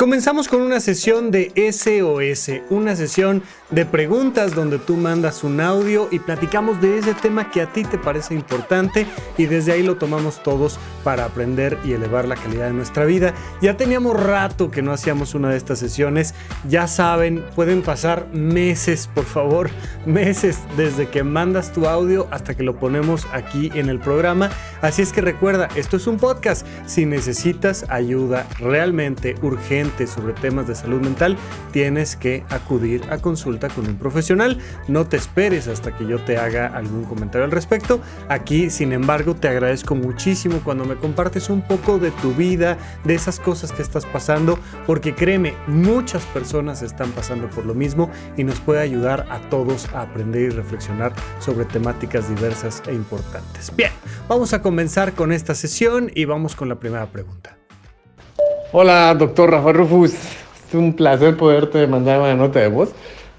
Comenzamos con una sesión de SOS, una sesión de preguntas donde tú mandas un audio y platicamos de ese tema que a ti te parece importante y desde ahí lo tomamos todos para aprender y elevar la calidad de nuestra vida. Ya teníamos rato que no hacíamos una de estas sesiones, ya saben, pueden pasar meses, por favor, meses desde que mandas tu audio hasta que lo ponemos aquí en el programa. Así es que recuerda, esto es un podcast. Si necesitas ayuda realmente urgente, sobre temas de salud mental, tienes que acudir a consulta con un profesional. No te esperes hasta que yo te haga algún comentario al respecto. Aquí, sin embargo, te agradezco muchísimo cuando me compartes un poco de tu vida, de esas cosas que estás pasando, porque créeme, muchas personas están pasando por lo mismo y nos puede ayudar a todos a aprender y reflexionar sobre temáticas diversas e importantes. Bien, vamos a comenzar con esta sesión y vamos con la primera pregunta. Hola, doctor Rafa Rufus. Es un placer poderte mandar una nota de voz.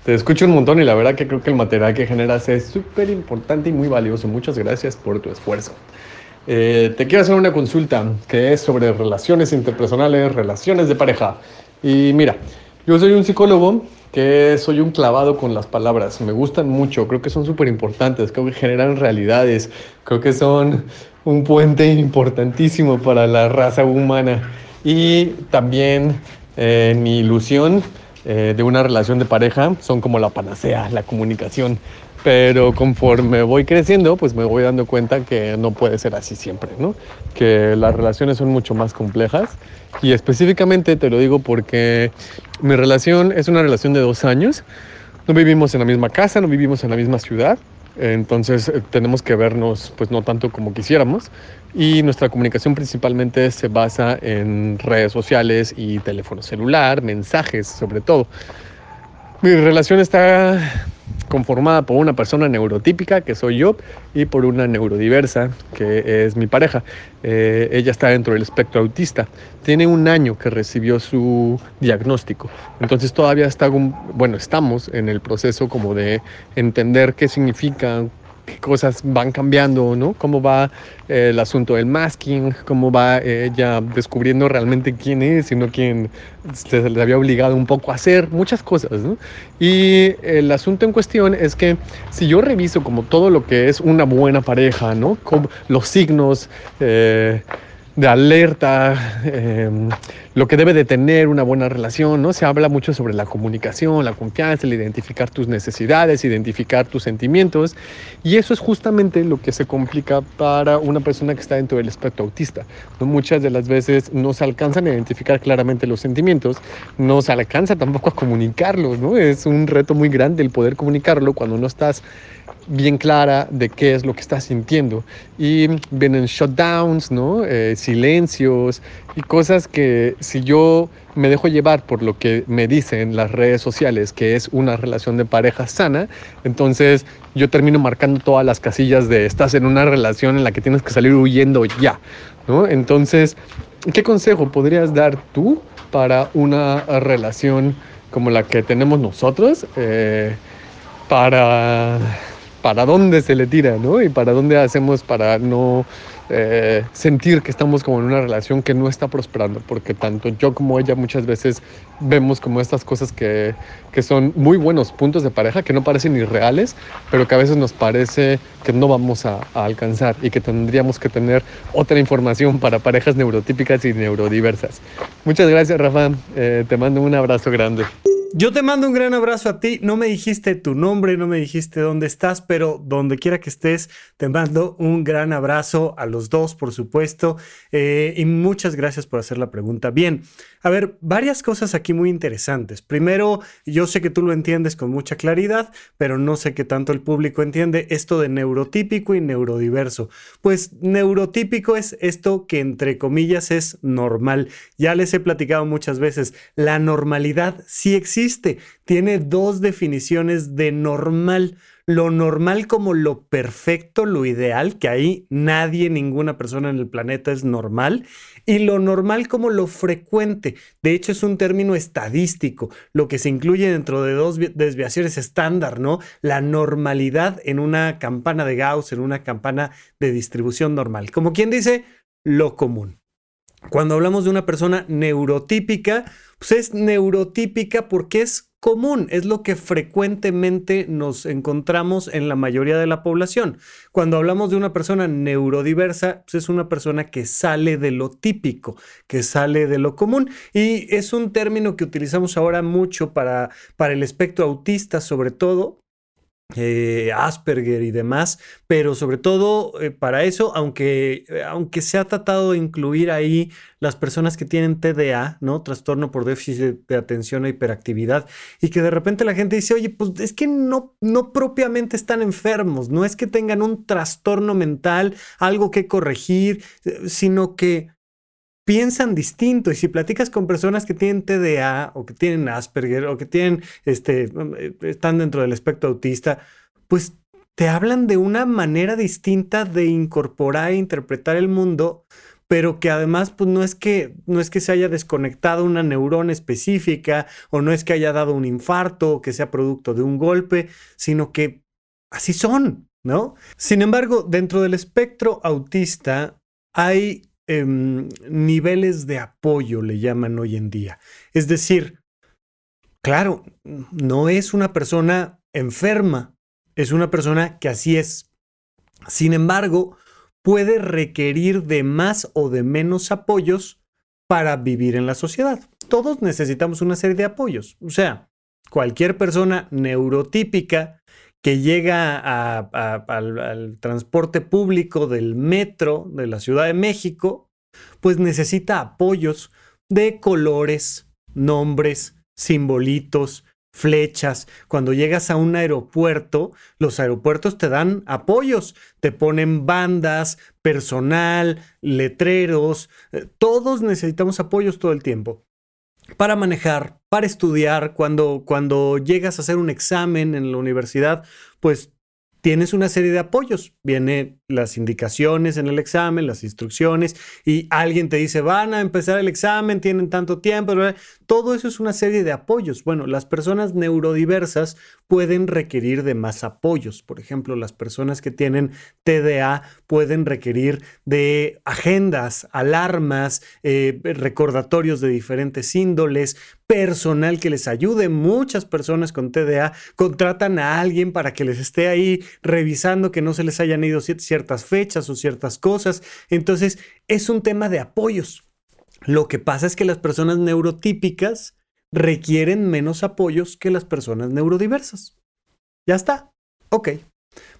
Te escucho un montón y la verdad que creo que el material que generas es súper importante y muy valioso. Muchas gracias por tu esfuerzo. Eh, te quiero hacer una consulta que es sobre relaciones interpersonales, relaciones de pareja. Y mira, yo soy un psicólogo que soy un clavado con las palabras. Me gustan mucho, creo que son súper importantes, creo que generan realidades, creo que son un puente importantísimo para la raza humana. Y también eh, mi ilusión eh, de una relación de pareja son como la panacea, la comunicación. Pero conforme voy creciendo, pues me voy dando cuenta que no puede ser así siempre, ¿no? Que las relaciones son mucho más complejas. Y específicamente te lo digo porque mi relación es una relación de dos años. No vivimos en la misma casa, no vivimos en la misma ciudad, entonces eh, tenemos que vernos pues no tanto como quisiéramos y nuestra comunicación principalmente se basa en redes sociales y teléfono celular, mensajes sobre todo. Mi relación está conformada por una persona neurotípica, que soy yo, y por una neurodiversa, que es mi pareja. Eh, ella está dentro del espectro autista. Tiene un año que recibió su diagnóstico. Entonces todavía está, bueno, estamos en el proceso como de entender qué significa, cosas van cambiando, ¿no? Cómo va eh, el asunto del masking, cómo va ella descubriendo realmente quién es y no quién se le había obligado un poco a hacer, muchas cosas, ¿no? Y el asunto en cuestión es que si yo reviso como todo lo que es una buena pareja, ¿no? Los signos, eh, de alerta, em, lo que debe de tener una buena relación, ¿no? Se habla mucho sobre la comunicación, la confianza, el identificar tus necesidades, identificar tus sentimientos, y eso es justamente lo que se complica para una persona que está dentro del espectro autista. Muchas de las veces no se alcanzan a identificar claramente los sentimientos, no se alcanza tampoco a comunicarlos, ¿no? Es un reto muy grande el poder comunicarlo cuando no estás bien clara de qué es lo que estás sintiendo. Y vienen shutdowns, ¿no? Eh, silencios y cosas que si yo me dejo llevar por lo que me dicen las redes sociales, que es una relación de pareja sana, entonces yo termino marcando todas las casillas de estás en una relación en la que tienes que salir huyendo ya, ¿no? Entonces, ¿qué consejo podrías dar tú para una relación como la que tenemos nosotros? Eh, para para dónde se le tira, ¿no? Y para dónde hacemos para no eh, sentir que estamos como en una relación que no está prosperando, porque tanto yo como ella muchas veces vemos como estas cosas que, que son muy buenos puntos de pareja, que no parecen irreales, pero que a veces nos parece que no vamos a, alcanzar y que tendríamos que tener otra información para parejas neurotípicas y neurodiversas. Muchas gracias, Rafa. Eh, te mando un abrazo grande. Yo te mando un gran abrazo a ti. No me dijiste tu nombre, no me dijiste dónde estás, pero donde quiera que estés, te mando un gran abrazo a los dos, por supuesto. Eh, y muchas gracias por hacer la pregunta. Bien, a ver, varias cosas aquí muy interesantes. Primero, yo sé que tú lo entiendes con mucha claridad, pero no sé qué tanto el público entiende esto de neurotípico y neurodiverso. Pues neurotípico es esto que entre comillas es normal. Ya les he platicado muchas veces, la normalidad sí existe tiene dos definiciones de normal. Lo normal como lo perfecto, lo ideal, que ahí nadie, ninguna persona en el planeta es normal, y lo normal como lo frecuente. De hecho, es un término estadístico, lo que se incluye dentro de dos desviaciones estándar, ¿no? La normalidad en una campana de Gauss, en una campana de distribución normal. Como quien dice, lo común. Cuando hablamos de una persona neurotípica, pues es neurotípica porque es común, es lo que frecuentemente nos encontramos en la mayoría de la población. Cuando hablamos de una persona neurodiversa, pues es una persona que sale de lo típico, que sale de lo común. Y es un término que utilizamos ahora mucho para, para el espectro autista, sobre todo, eh, Asperger y demás, pero sobre todo eh, para eso, aunque, eh, aunque se ha tratado de incluir ahí las personas que tienen TDA, ¿no? Trastorno por déficit de atención e hiperactividad, y que de repente la gente dice, oye, pues es que no, no propiamente están enfermos, no es que tengan un trastorno mental, algo que corregir, sino que piensan distinto y si platicas con personas que tienen TDA o que tienen Asperger o que tienen, este, están dentro del espectro autista, pues te hablan de una manera distinta de incorporar e interpretar el mundo, pero que además pues no es que no es que se haya desconectado una neurona específica o no es que haya dado un infarto o que sea producto de un golpe, sino que así son, ¿no? Sin embargo, dentro del espectro autista hay Em, niveles de apoyo, le llaman hoy en día. Es decir, claro, no es una persona enferma, es una persona que así es. Sin embargo, puede requerir de más o de menos apoyos para vivir en la sociedad. Todos necesitamos una serie de apoyos. O sea, cualquier persona neurotípica que llega al, transporte público del metro de la Ciudad de México, pues necesita apoyos de colores, nombres, simbolitos, flechas. Cuando llegas a un aeropuerto, los aeropuertos te dan apoyos, te ponen bandas, personal, letreros, eh, todos necesitamos apoyos todo el tiempo para manejar, para estudiar, cuando, cuando llegas a hacer un examen en la universidad, pues tienes una serie de apoyos. Vienen las indicaciones en el examen, las instrucciones, y alguien te dice, van a empezar el examen, tienen tanto tiempo. Todo eso es una serie de apoyos. Bueno, las personas neurodiversas pueden requerir de más apoyos. Por ejemplo, las personas que tienen TDA pueden requerir de agendas, alarmas, eh, recordatorios de diferentes índoles, personal que les ayude. Muchas personas con TDA contratan a alguien para que les esté ahí revisando que no se les hayan ido ciertas fechas o ciertas cosas. Entonces, es un tema de apoyos. Lo que pasa es que las personas neurotípicas requieren menos apoyos que las personas neurodiversas. Ya está. Ok.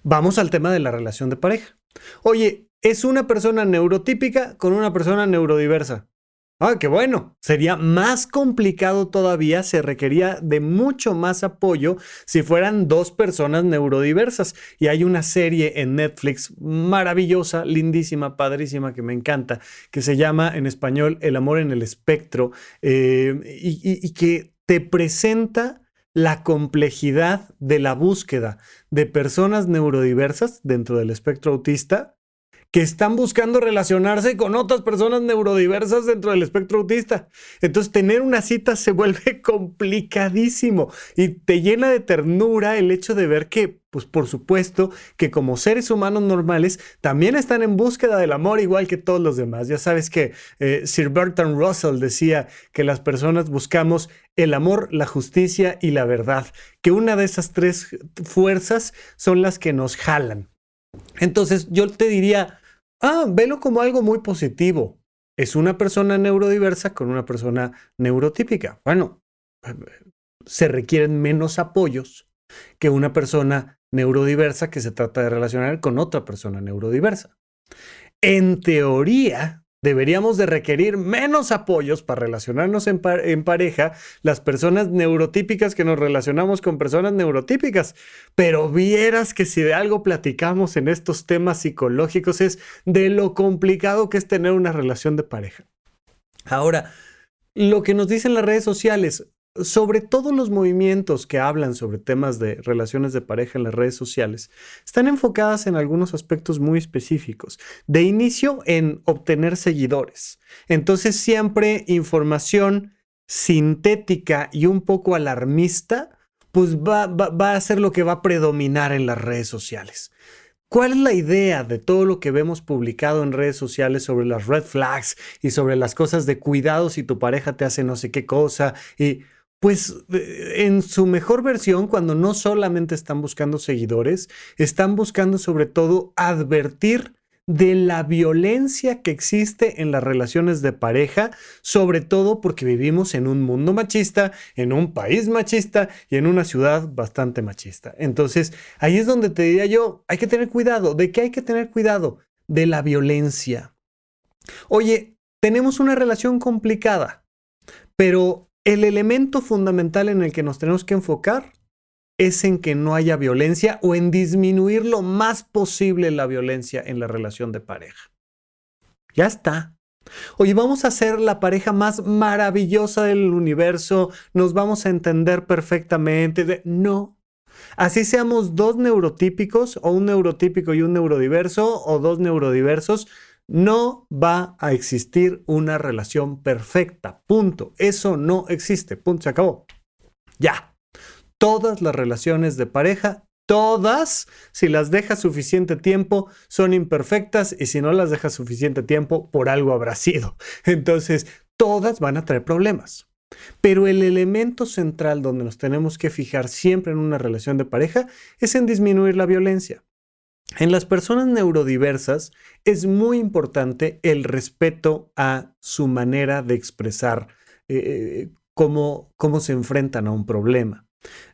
Vamos al tema de la relación de pareja. Oye, es una persona neurotípica con una persona neurodiversa. Ah, qué bueno. Sería más complicado todavía, se requería de mucho más apoyo si fueran dos personas neurodiversas. Y hay una serie en Netflix maravillosa, lindísima, padrísima, que me encanta, que se llama en español El amor en el espectro, eh, y que te presenta la complejidad de la búsqueda de personas neurodiversas dentro del espectro autista que están buscando relacionarse con otras personas neurodiversas dentro del espectro autista. Entonces, tener una cita se vuelve complicadísimo y te llena de ternura el hecho de ver que, pues por supuesto, que como seres humanos normales también están en búsqueda del amor igual que todos los demás. Ya sabes que eh, Sir Bertrand Russell decía que las personas buscamos el amor, la justicia y la verdad, que una de esas tres fuerzas son las que nos jalan. Entonces, yo te diría, Ah, velo como algo muy positivo. Es una persona neurodiversa con una persona neurotípica. Bueno, se requieren menos apoyos que una persona neurodiversa que se trata de relacionar con otra persona neurodiversa. En teoría, deberíamos de requerir menos apoyos para relacionarnos en, pareja las personas neurotípicas que nos relacionamos con personas neurotípicas. Pero vieras que si de algo platicamos en estos temas psicológicos es de lo complicado que es tener una relación de pareja. Ahora, lo que nos dicen las redes sociales, sobre todos los movimientos que hablan sobre temas de relaciones de pareja en las redes sociales, están enfocadas en algunos aspectos muy específicos. De inicio, en obtener seguidores. Entonces, siempre información sintética y un poco alarmista, pues va, va a ser lo que va a predominar en las redes sociales ¿Cuál es la idea de todo lo que vemos publicado en redes sociales sobre las red flags y sobre las cosas de cuidado si tu pareja te hace no sé qué cosa? Y pues en su mejor versión, cuando no solamente están buscando seguidores, están buscando sobre todo advertir de la violencia que existe en las relaciones de pareja, sobre todo porque vivimos en un mundo machista, en un país machista y en una ciudad bastante machista. Entonces, ahí es donde te diría yo, hay que tener cuidado. ¿De qué hay que tener cuidado? De la violencia. Oye, tenemos una relación complicada, pero el elemento fundamental en el que nos tenemos que enfocar es en que no haya violencia o en disminuir lo más posible la violencia en la relación de pareja. Ya está. Oye, vamos a ser la pareja más maravillosa del universo, nos vamos a entender perfectamente. No. Así seamos dos neurotípicos o un neurotípico y un neurodiverso o dos neurodiversos, no va a existir una relación perfecta. Punto. Eso no existe. Punto. Se acabó. Ya todas las relaciones de pareja, todas, si las dejas suficiente tiempo, son imperfectas y si no las dejas suficiente tiempo, por algo habrá sido. Entonces, todas van a traer problemas. Pero el elemento central donde nos tenemos que fijar siempre en una relación de pareja es en disminuir la violencia. En las personas neurodiversas es muy importante el respeto a su manera de expresar eh, cómo, cómo se enfrentan a un problema.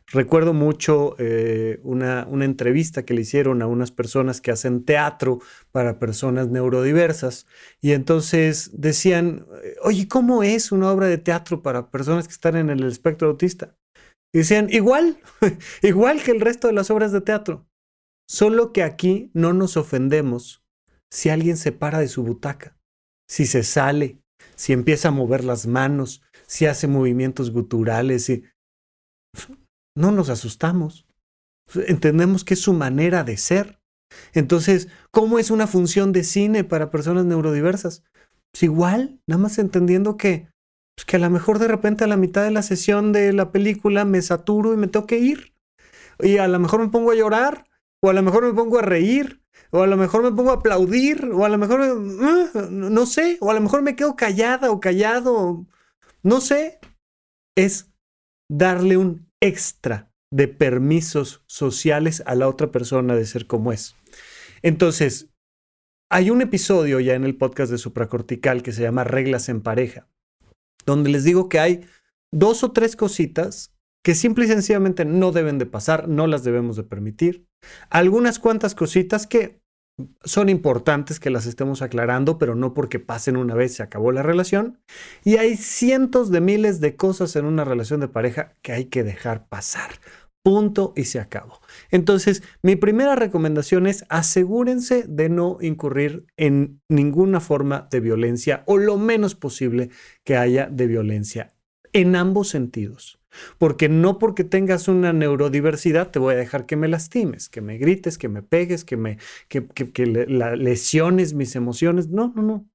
Recuerdo mucho eh, una, una, entrevista que le hicieron a unas personas que hacen teatro para personas neurodiversas y entonces decían, oye, ¿cómo es una obra de teatro para personas que están en el espectro autista? Y decían, igual, igual que el resto de las obras de teatro, solo que aquí no nos ofendemos si alguien se para de su butaca, si se sale, si empieza a mover las manos, si hace movimientos guturales, y no nos asustamos. Entendemos que es su manera de ser. Entonces, ¿cómo es una función de cine para personas neurodiversas? Pues igual, nada más entendiendo que, pues que a lo mejor de repente a la mitad de la sesión de la película me saturo y me tengo que ir. Y a lo mejor me pongo a llorar, o a lo mejor me pongo a reír, o a lo mejor me pongo a aplaudir, o a lo mejor, ah, no sé, o a lo mejor me quedo callada o callado, no sé. Es darle un extra de permisos sociales a la otra persona de ser como es. Entonces, hay un episodio ya en el podcast de supracortical que se llama Reglas en pareja, donde les digo que hay dos o tres cositas que simple y sencillamente no deben de pasar, no las debemos de permitir. Algunas cuantas cositas que son importantes que las estemos aclarando, pero no porque pasen una vez se acabó la relación. Y hay cientos de miles de cosas en una relación de pareja que hay que dejar pasar. Punto y se acabó. Entonces, mi primera recomendación es asegúrense de no incurrir en ninguna forma de violencia o lo menos posible que haya de violencia en ambos sentidos. Porque no porque tengas una neurodiversidad te voy a dejar que me lastimes, que me grites, que me pegues, que me que, lesiones mis emociones. No, no, no.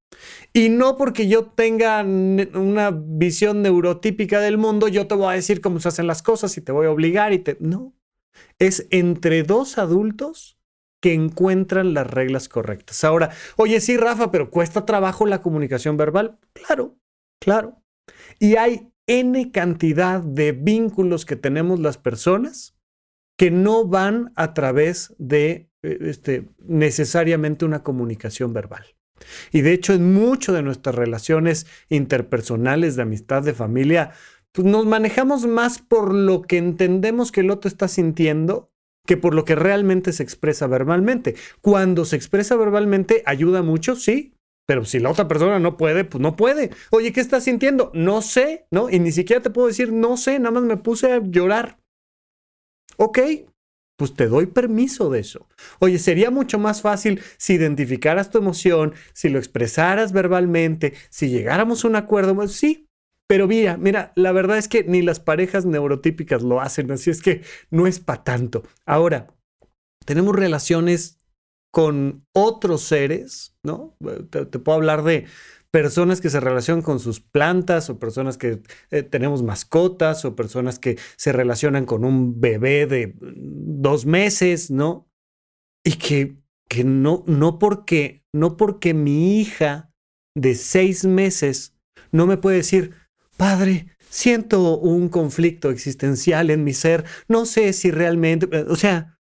Y no porque yo tenga una visión neurotípica del mundo, yo te voy a decir cómo se hacen las cosas y te voy a obligar y te... No. Es entre dos adultos que encuentran las reglas correctas. Ahora, oye, sí, Rafa, pero cuesta trabajo la comunicación verbal. Claro, claro. Y hay N cantidad de vínculos que tenemos las personas que no van a través de eh, este, necesariamente una comunicación verbal. Y de hecho, en muchas de nuestras relaciones interpersonales, de amistad, de familia, pues nos manejamos más por lo que entendemos que el otro está sintiendo que por lo que realmente se expresa verbalmente. Cuando se expresa verbalmente, ayuda mucho, sí, pero si la otra persona no puede, pues no puede. Oye, ¿qué estás sintiendo? No sé, ¿no? Y ni siquiera te puedo decir, no sé, nada más me puse a llorar. Ok, pues te doy permiso de eso. Oye, sería mucho más fácil si identificaras tu emoción, si lo expresaras verbalmente, si llegáramos a un acuerdo. Pues sí, pero mira, mira, la verdad es que ni las parejas neurotípicas lo hacen, así es que no es para tanto. Ahora, tenemos relaciones con otros seres, ¿no? Te, puedo hablar de personas que se relacionan con sus plantas o personas que eh, tenemos mascotas o personas que se relacionan con un bebé de dos meses, ¿no? Y que que no, no porque, no porque mi hija de seis meses no me puede decir, padre, siento un conflicto existencial en mi ser, no sé si realmente, o sea,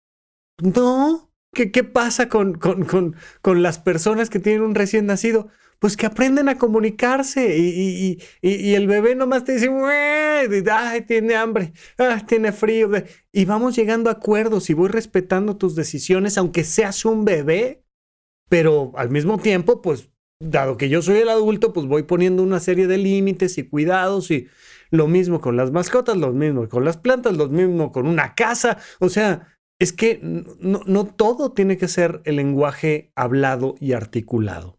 no, ¿qué, pasa con, con, con, con las personas que tienen un recién nacido? pues que aprenden a comunicarse y, y, el bebé nomás te dice, ay, tiene hambre, ah, tiene frío. Y vamos llegando a acuerdos y voy respetando tus decisiones, aunque seas un bebé, pero al mismo tiempo, pues, dado que yo soy el adulto, pues voy poniendo una serie de límites y cuidados y lo mismo con las mascotas, lo mismo con las plantas, lo mismo con una casa. O sea, es que no, todo tiene que ser el lenguaje hablado y articulado.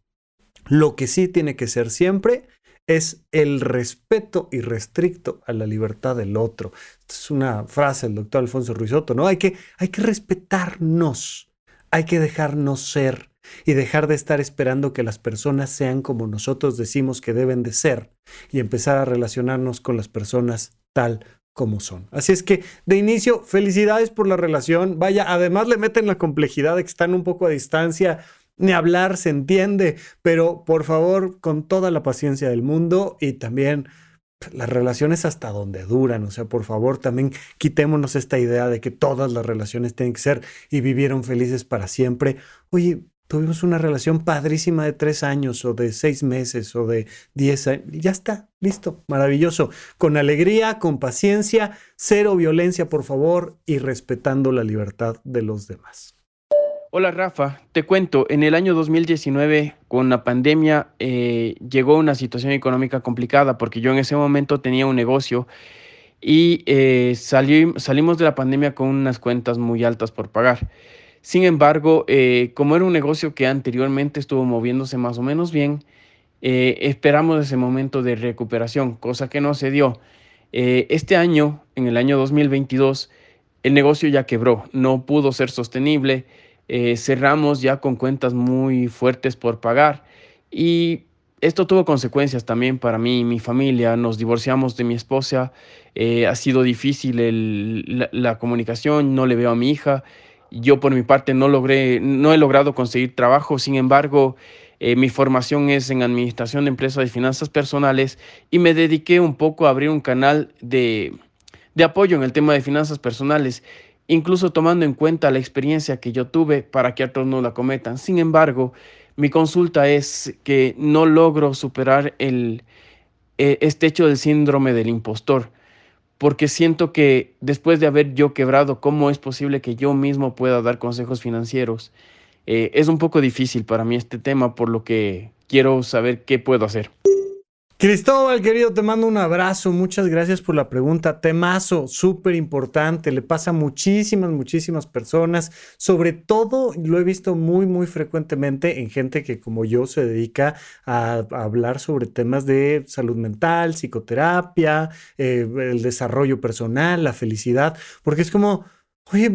Lo que sí tiene que ser siempre es el respeto irrestricto a la libertad del otro. Esta es una frase del doctor Alfonso Ruizotto, ¿no? Hay que, hay que respetarnos, hay que dejarnos ser y dejar de estar esperando que las personas sean como nosotros decimos que deben de ser y empezar a relacionarnos con las personas tal como son. Así es que de inicio, felicidades por la relación. Vaya, además le meten la complejidad de que están un poco a distancia ni hablar, se entiende, pero por favor, con toda la paciencia del mundo y también las relaciones hasta donde duran, o sea, por favor, también quitémonos esta idea de que todas las relaciones tienen que ser y vivieron felices para siempre. Oye, tuvimos una relación padrísima de tres años o de seis meses o de diez años, ya está, listo, maravilloso, con alegría, con paciencia, cero violencia, por favor, y respetando la libertad de los demás. Hola Rafa, te cuento, en el año 2019 con la pandemia eh, llegó una situación económica complicada porque yo en ese momento tenía un negocio y eh, salimos de la pandemia con unas cuentas muy altas por pagar. Sin embargo, eh, como era un negocio que anteriormente estuvo moviéndose más o menos bien, esperamos ese momento de recuperación, cosa que no se dio. este año, en el año 2022, el negocio ya quebró, no pudo ser sostenible eh, cerramos ya con cuentas muy fuertes por pagar y esto tuvo consecuencias también para mí y mi familia. Nos divorciamos de mi esposa, eh, ha sido difícil la, comunicación, no le veo a mi hija. Yo por mi parte no logré, no he logrado conseguir trabajo, sin embargo, eh, mi formación es en administración de empresas y finanzas personales y me dediqué un poco a abrir un canal de, de apoyo en el tema de finanzas personales incluso tomando en cuenta la experiencia que yo tuve para que otros no la cometan. Sin embargo, mi consulta es que no logro superar el, e, este hecho del síndrome del impostor, porque siento que después de haber yo quebrado, ¿cómo es posible que yo mismo pueda dar consejos financieros? Eh, es un poco difícil para mí este tema, por lo que quiero saber qué puedo hacer. Cristóbal, querido, te mando un abrazo. Muchas gracias por la pregunta. Temazo, súper importante. Le pasa a muchísimas, muchísimas personas. Sobre todo, lo he visto muy, muy frecuentemente en gente que como yo se dedica a, hablar sobre temas de salud mental, psicoterapia, eh, el desarrollo personal, la felicidad, porque es como Oye,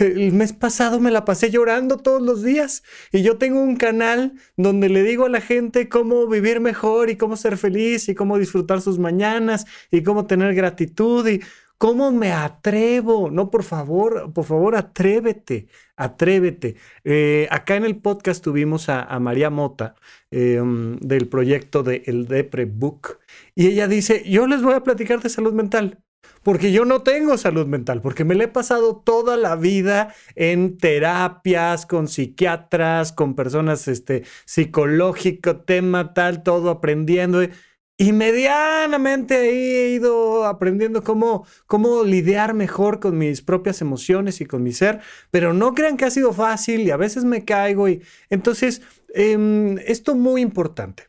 el mes pasado me la pasé llorando todos los días y yo tengo un canal donde le digo a la gente cómo vivir mejor y cómo ser feliz y cómo disfrutar sus mañanas y cómo tener gratitud y cómo me atrevo. No, por favor, por favor, atrévete, atrévete. Eh, acá en el podcast tuvimos a, María Mota em, del proyecto de El Depre Book y ella dice, yo les voy a platicar de salud mental porque yo no tengo salud mental, porque me la he pasado toda la vida en terapias, con psiquiatras, con personas este, psicológico, tema tal, todo aprendiendo. Y medianamente he ido aprendiendo cómo, cómo lidiar mejor con mis propias emociones y con mi ser, pero no crean que ha sido fácil y a veces me caigo. Y entonces, em, esto muy importante.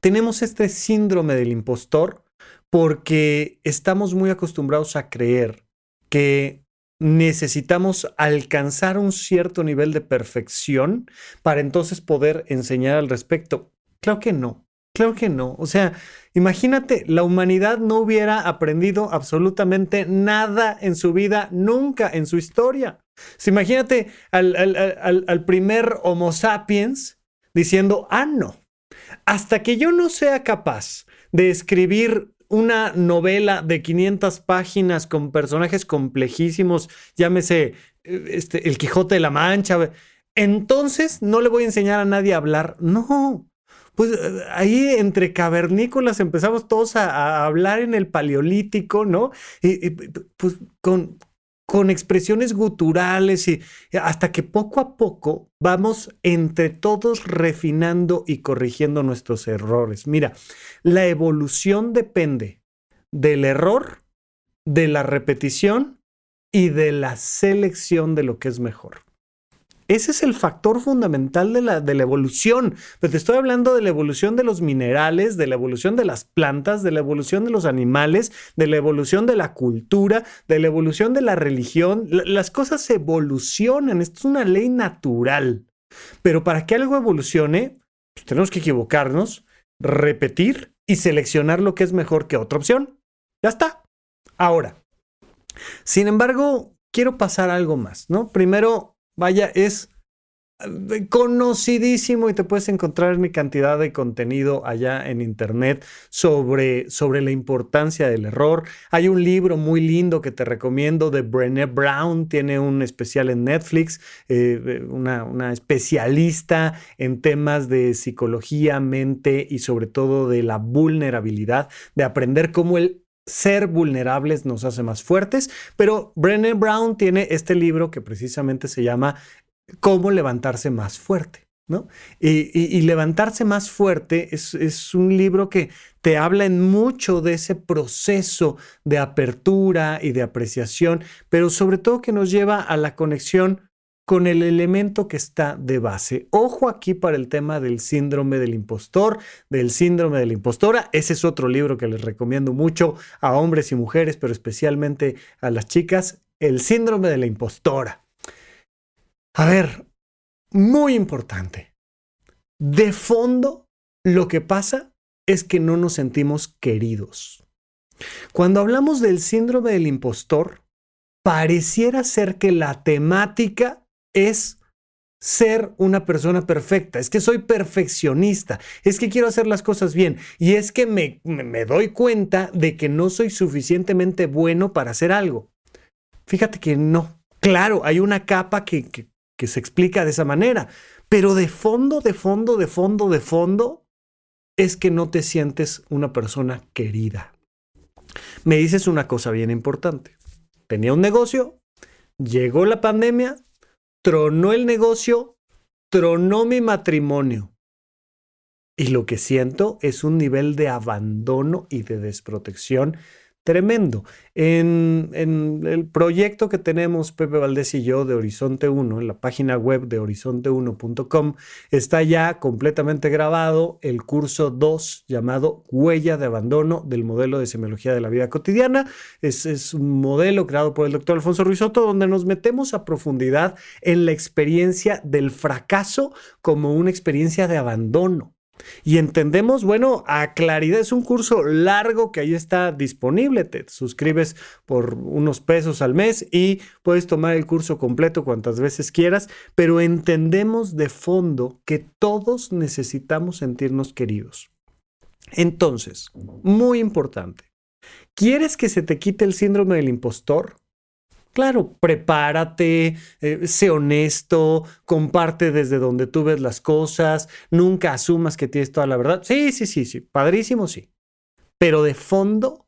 Tenemos este síndrome del impostor porque estamos muy acostumbrados a creer que necesitamos alcanzar un cierto nivel de perfección para entonces poder enseñar al respecto. Claro que no, claro que no. O sea, imagínate, la humanidad no hubiera aprendido absolutamente nada en su vida, nunca en su historia. imagínate al, al primer Homo sapiens diciendo, ah, no, hasta que yo no sea capaz de escribir una novela de 500 páginas con personajes complejísimos, llámese eh, este, El Quijote de la Mancha. entonces no le voy a enseñar a nadie a hablar. No. Pues eh, ahí entre cavernícolas empezamos todos a, hablar en el paleolítico, ¿no? Y, pues con, con expresiones guturales y hasta que poco a poco vamos entre todos refinando y corrigiendo nuestros errores. Mira, la evolución depende del error, de la repetición y de la selección de lo que es mejor. Ese es el factor fundamental de la, de la evolución. Pero te estoy hablando de la evolución de los minerales, de la evolución de las plantas, de la evolución de los animales, de la evolución de la cultura, de la evolución de la religión. las cosas evolucionan. Esto es una ley natural. Pero para que algo evolucione, pues tenemos que equivocarnos, repetir y seleccionar lo que es mejor que otra opción. Ya está. Ahora, sin embargo, quiero pasar algo más, ¿no? Primero, vaya, es eh, conocidísimo y te puedes encontrar mi cantidad de contenido allá en internet sobre, sobre la importancia del error. Hay un libro muy lindo que te recomiendo de Brené Brown, tiene un especial en Netflix, eh, una, una especialista en temas de psicología, mente y sobre todo de la vulnerabilidad, de aprender cómo el ser vulnerables nos hace más fuertes, pero Brené Brown tiene este libro que precisamente se llama Cómo levantarse más fuerte. ¿no? Y, levantarse más fuerte es, es, un libro que te habla en mucho de ese proceso de apertura y de apreciación, pero sobre todo que nos lleva a la conexión con el elemento que está de base. Ojo aquí para el tema del síndrome del impostor, del síndrome de la impostora. Ese es otro libro que les recomiendo mucho a hombres y mujeres, pero especialmente a las chicas. El síndrome de la impostora. A ver, muy importante. De fondo, lo que pasa es que no nos sentimos queridos. Cuando hablamos del síndrome del impostor, pareciera ser que la temática es ser una persona perfecta, es que soy perfeccionista, es que quiero hacer las cosas bien y es que me, me, doy cuenta de que no soy suficientemente bueno para hacer algo. Fíjate que no. Claro, hay una capa que, que, que se explica de esa manera, pero de fondo, de fondo, de fondo, de fondo, es que no te sientes una persona querida. Me dices una cosa bien importante. Tenía un negocio, llegó la pandemia, tronó el negocio, tronó mi matrimonio. Y lo que siento es un nivel de abandono y de desprotección tremendo. En, el proyecto que tenemos Pepe Valdés y yo de Horizonte 1, en la página web de horizonte1.com, está ya completamente grabado el curso 2 llamado Huella de Abandono del modelo de semiología de la vida cotidiana. Es, es un modelo creado por el doctor Alfonso Ruizotto donde nos metemos a profundidad en la experiencia del fracaso como una experiencia de abandono. Y entendemos, bueno, a claridad es un curso largo que ahí está disponible. Te suscribes por unos pesos al mes y puedes tomar el curso completo cuantas veces quieras, pero entendemos de fondo que todos necesitamos sentirnos queridos. Entonces, muy importante, ¿quieres que se te quite el síndrome del impostor? Claro, prepárate, eh, sé honesto, comparte desde donde tú ves las cosas, nunca asumas que tienes toda la verdad. Sí, sí, sí, sí, padrísimo, sí. Pero de fondo,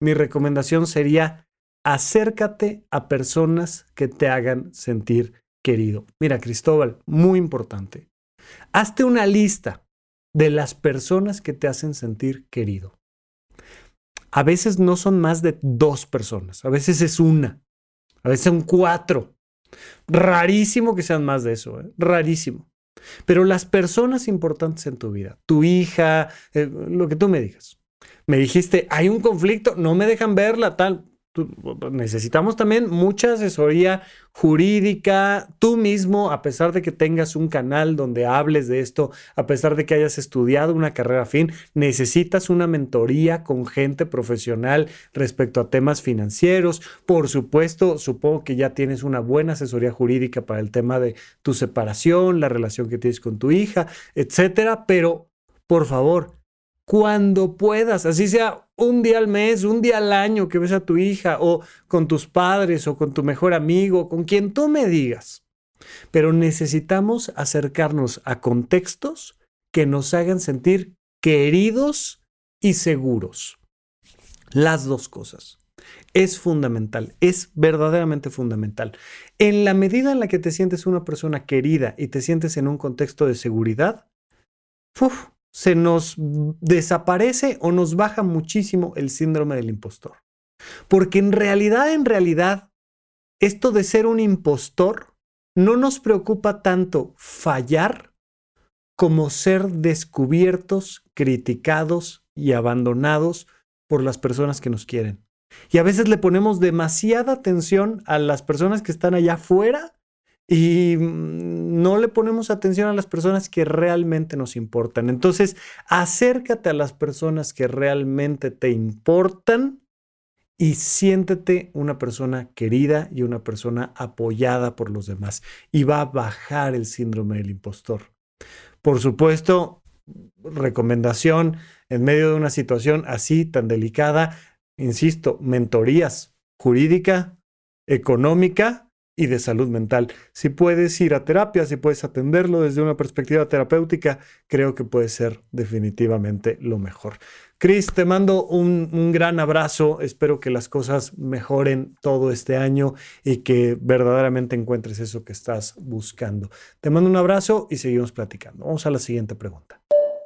mi recomendación sería acércate a personas que te hagan sentir querido. Mira, Cristóbal, muy importante. Hazte una lista de las personas que te hacen sentir querido. A veces no son más de dos personas, a veces es una a veces son cuatro. Rarísimo que sean más de eso, ¿eh? rarísimo. Pero las personas importantes en tu vida, tu hija, eh, lo que tú me digas. Me dijiste, hay un conflicto, no me dejan verla, tal necesitamos también mucha asesoría jurídica, tú mismo, a pesar de que tengas un canal donde hables de esto, a pesar de que hayas estudiado una carrera fin, necesitas una mentoría con gente profesional respecto a temas financieros. Por supuesto, supongo que ya tienes una buena asesoría jurídica para el tema de tu separación, la relación que tienes con tu hija, etcétera, pero por favor, cuando puedas, así sea un día al mes, un día al año que ves a tu hija o con tus padres o con tu mejor amigo, con quien tú me digas. pero necesitamos acercarnos a contextos que nos hagan sentir queridos y seguros. Las dos cosas. Es fundamental, es verdaderamente fundamental. En la medida en la que te sientes una persona querida y te sientes en un contexto de seguridad, se nos desaparece o nos baja muchísimo el síndrome del impostor. Porque en realidad, en realidad, esto de ser un impostor no nos preocupa tanto fallar como ser descubiertos, criticados y abandonados por las personas que nos quieren. Y a veces le ponemos demasiada atención a las personas que están allá afuera y mm, no le ponemos atención a las personas que realmente nos importan. Entonces, acércate a las personas que realmente te importan y siéntete una persona querida y una persona apoyada por los demás. Y va a bajar el síndrome del impostor. Por supuesto, recomendación en medio de una situación así tan delicada, insisto, mentorías jurídica, económica y de salud mental. Si puedes ir a terapia, si puedes atenderlo desde una perspectiva terapéutica, creo que puede ser definitivamente lo mejor. Cris, te mando un, un, gran abrazo. Espero que las cosas mejoren todo este año y que verdaderamente encuentres eso que estás buscando. Te mando un abrazo y seguimos platicando. Vamos a la siguiente pregunta.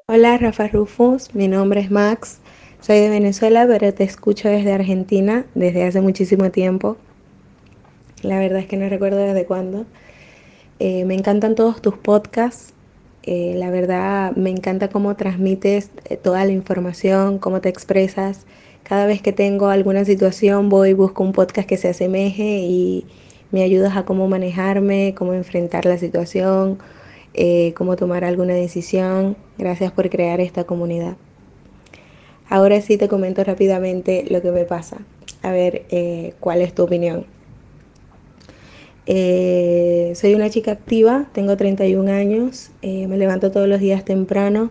Hola, Rafa Rufus. Mi nombre es Max. Soy de Venezuela, pero te escucho desde Argentina desde hace muchísimo tiempo. La verdad es que no recuerdo desde cuándo. Eh, me encantan todos tus podcasts. Eh, la verdad me encanta cómo transmites eh, toda la información, cómo te expresas. Cada vez que tengo alguna situación voy, busco un podcast que se asemeje y me ayudas a cómo manejarme, cómo enfrentar la situación, cómo tomar alguna decisión. Gracias por crear esta comunidad. Ahora sí te comento rápidamente lo que me pasa. A ver cuál es tu opinión. Eh, soy una chica activa, tengo 31 años, eh, me levanto todos los días temprano,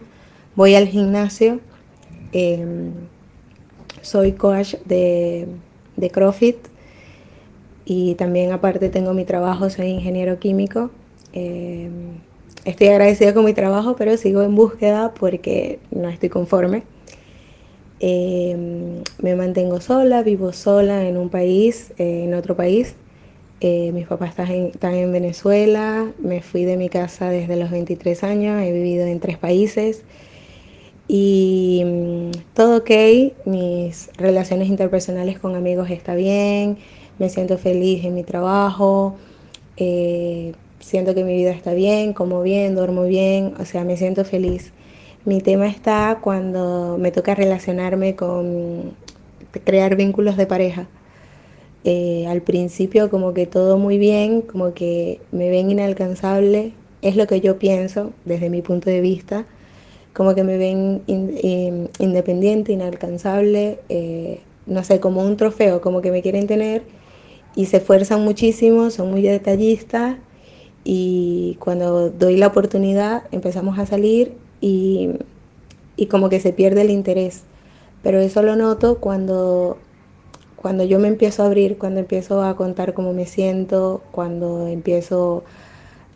voy al gimnasio, em, soy coach de, de CrossFit y también aparte tengo mi trabajo, soy ingeniero químico. Em, estoy agradecida con mi trabajo, pero sigo en búsqueda porque no estoy conforme. Em, me mantengo sola, vivo sola en un país, eh, en otro país eh, mis papás están en, están en, Venezuela, me fui de mi casa desde los 23 años, he vivido en tres países y mm, todo ok, mis relaciones interpersonales con amigos está bien, me siento feliz en mi trabajo, eh, siento que mi vida está bien, como bien, duermo bien, o sea, me siento feliz. Mi tema está cuando me toca relacionarme con crear vínculos de pareja eh, al principio como que todo muy bien, como que me ven inalcanzable, es lo que yo pienso desde mi punto de vista, como que me ven eh, independiente, inalcanzable, eh, no sé, como un trofeo, como que me quieren tener y se esfuerzan muchísimo, son muy detallistas y cuando doy la oportunidad empezamos a salir y, y como que se pierde el interés. Pero eso lo noto cuando cuando yo me empiezo a abrir, cuando empiezo a contar cómo me siento, cuando empiezo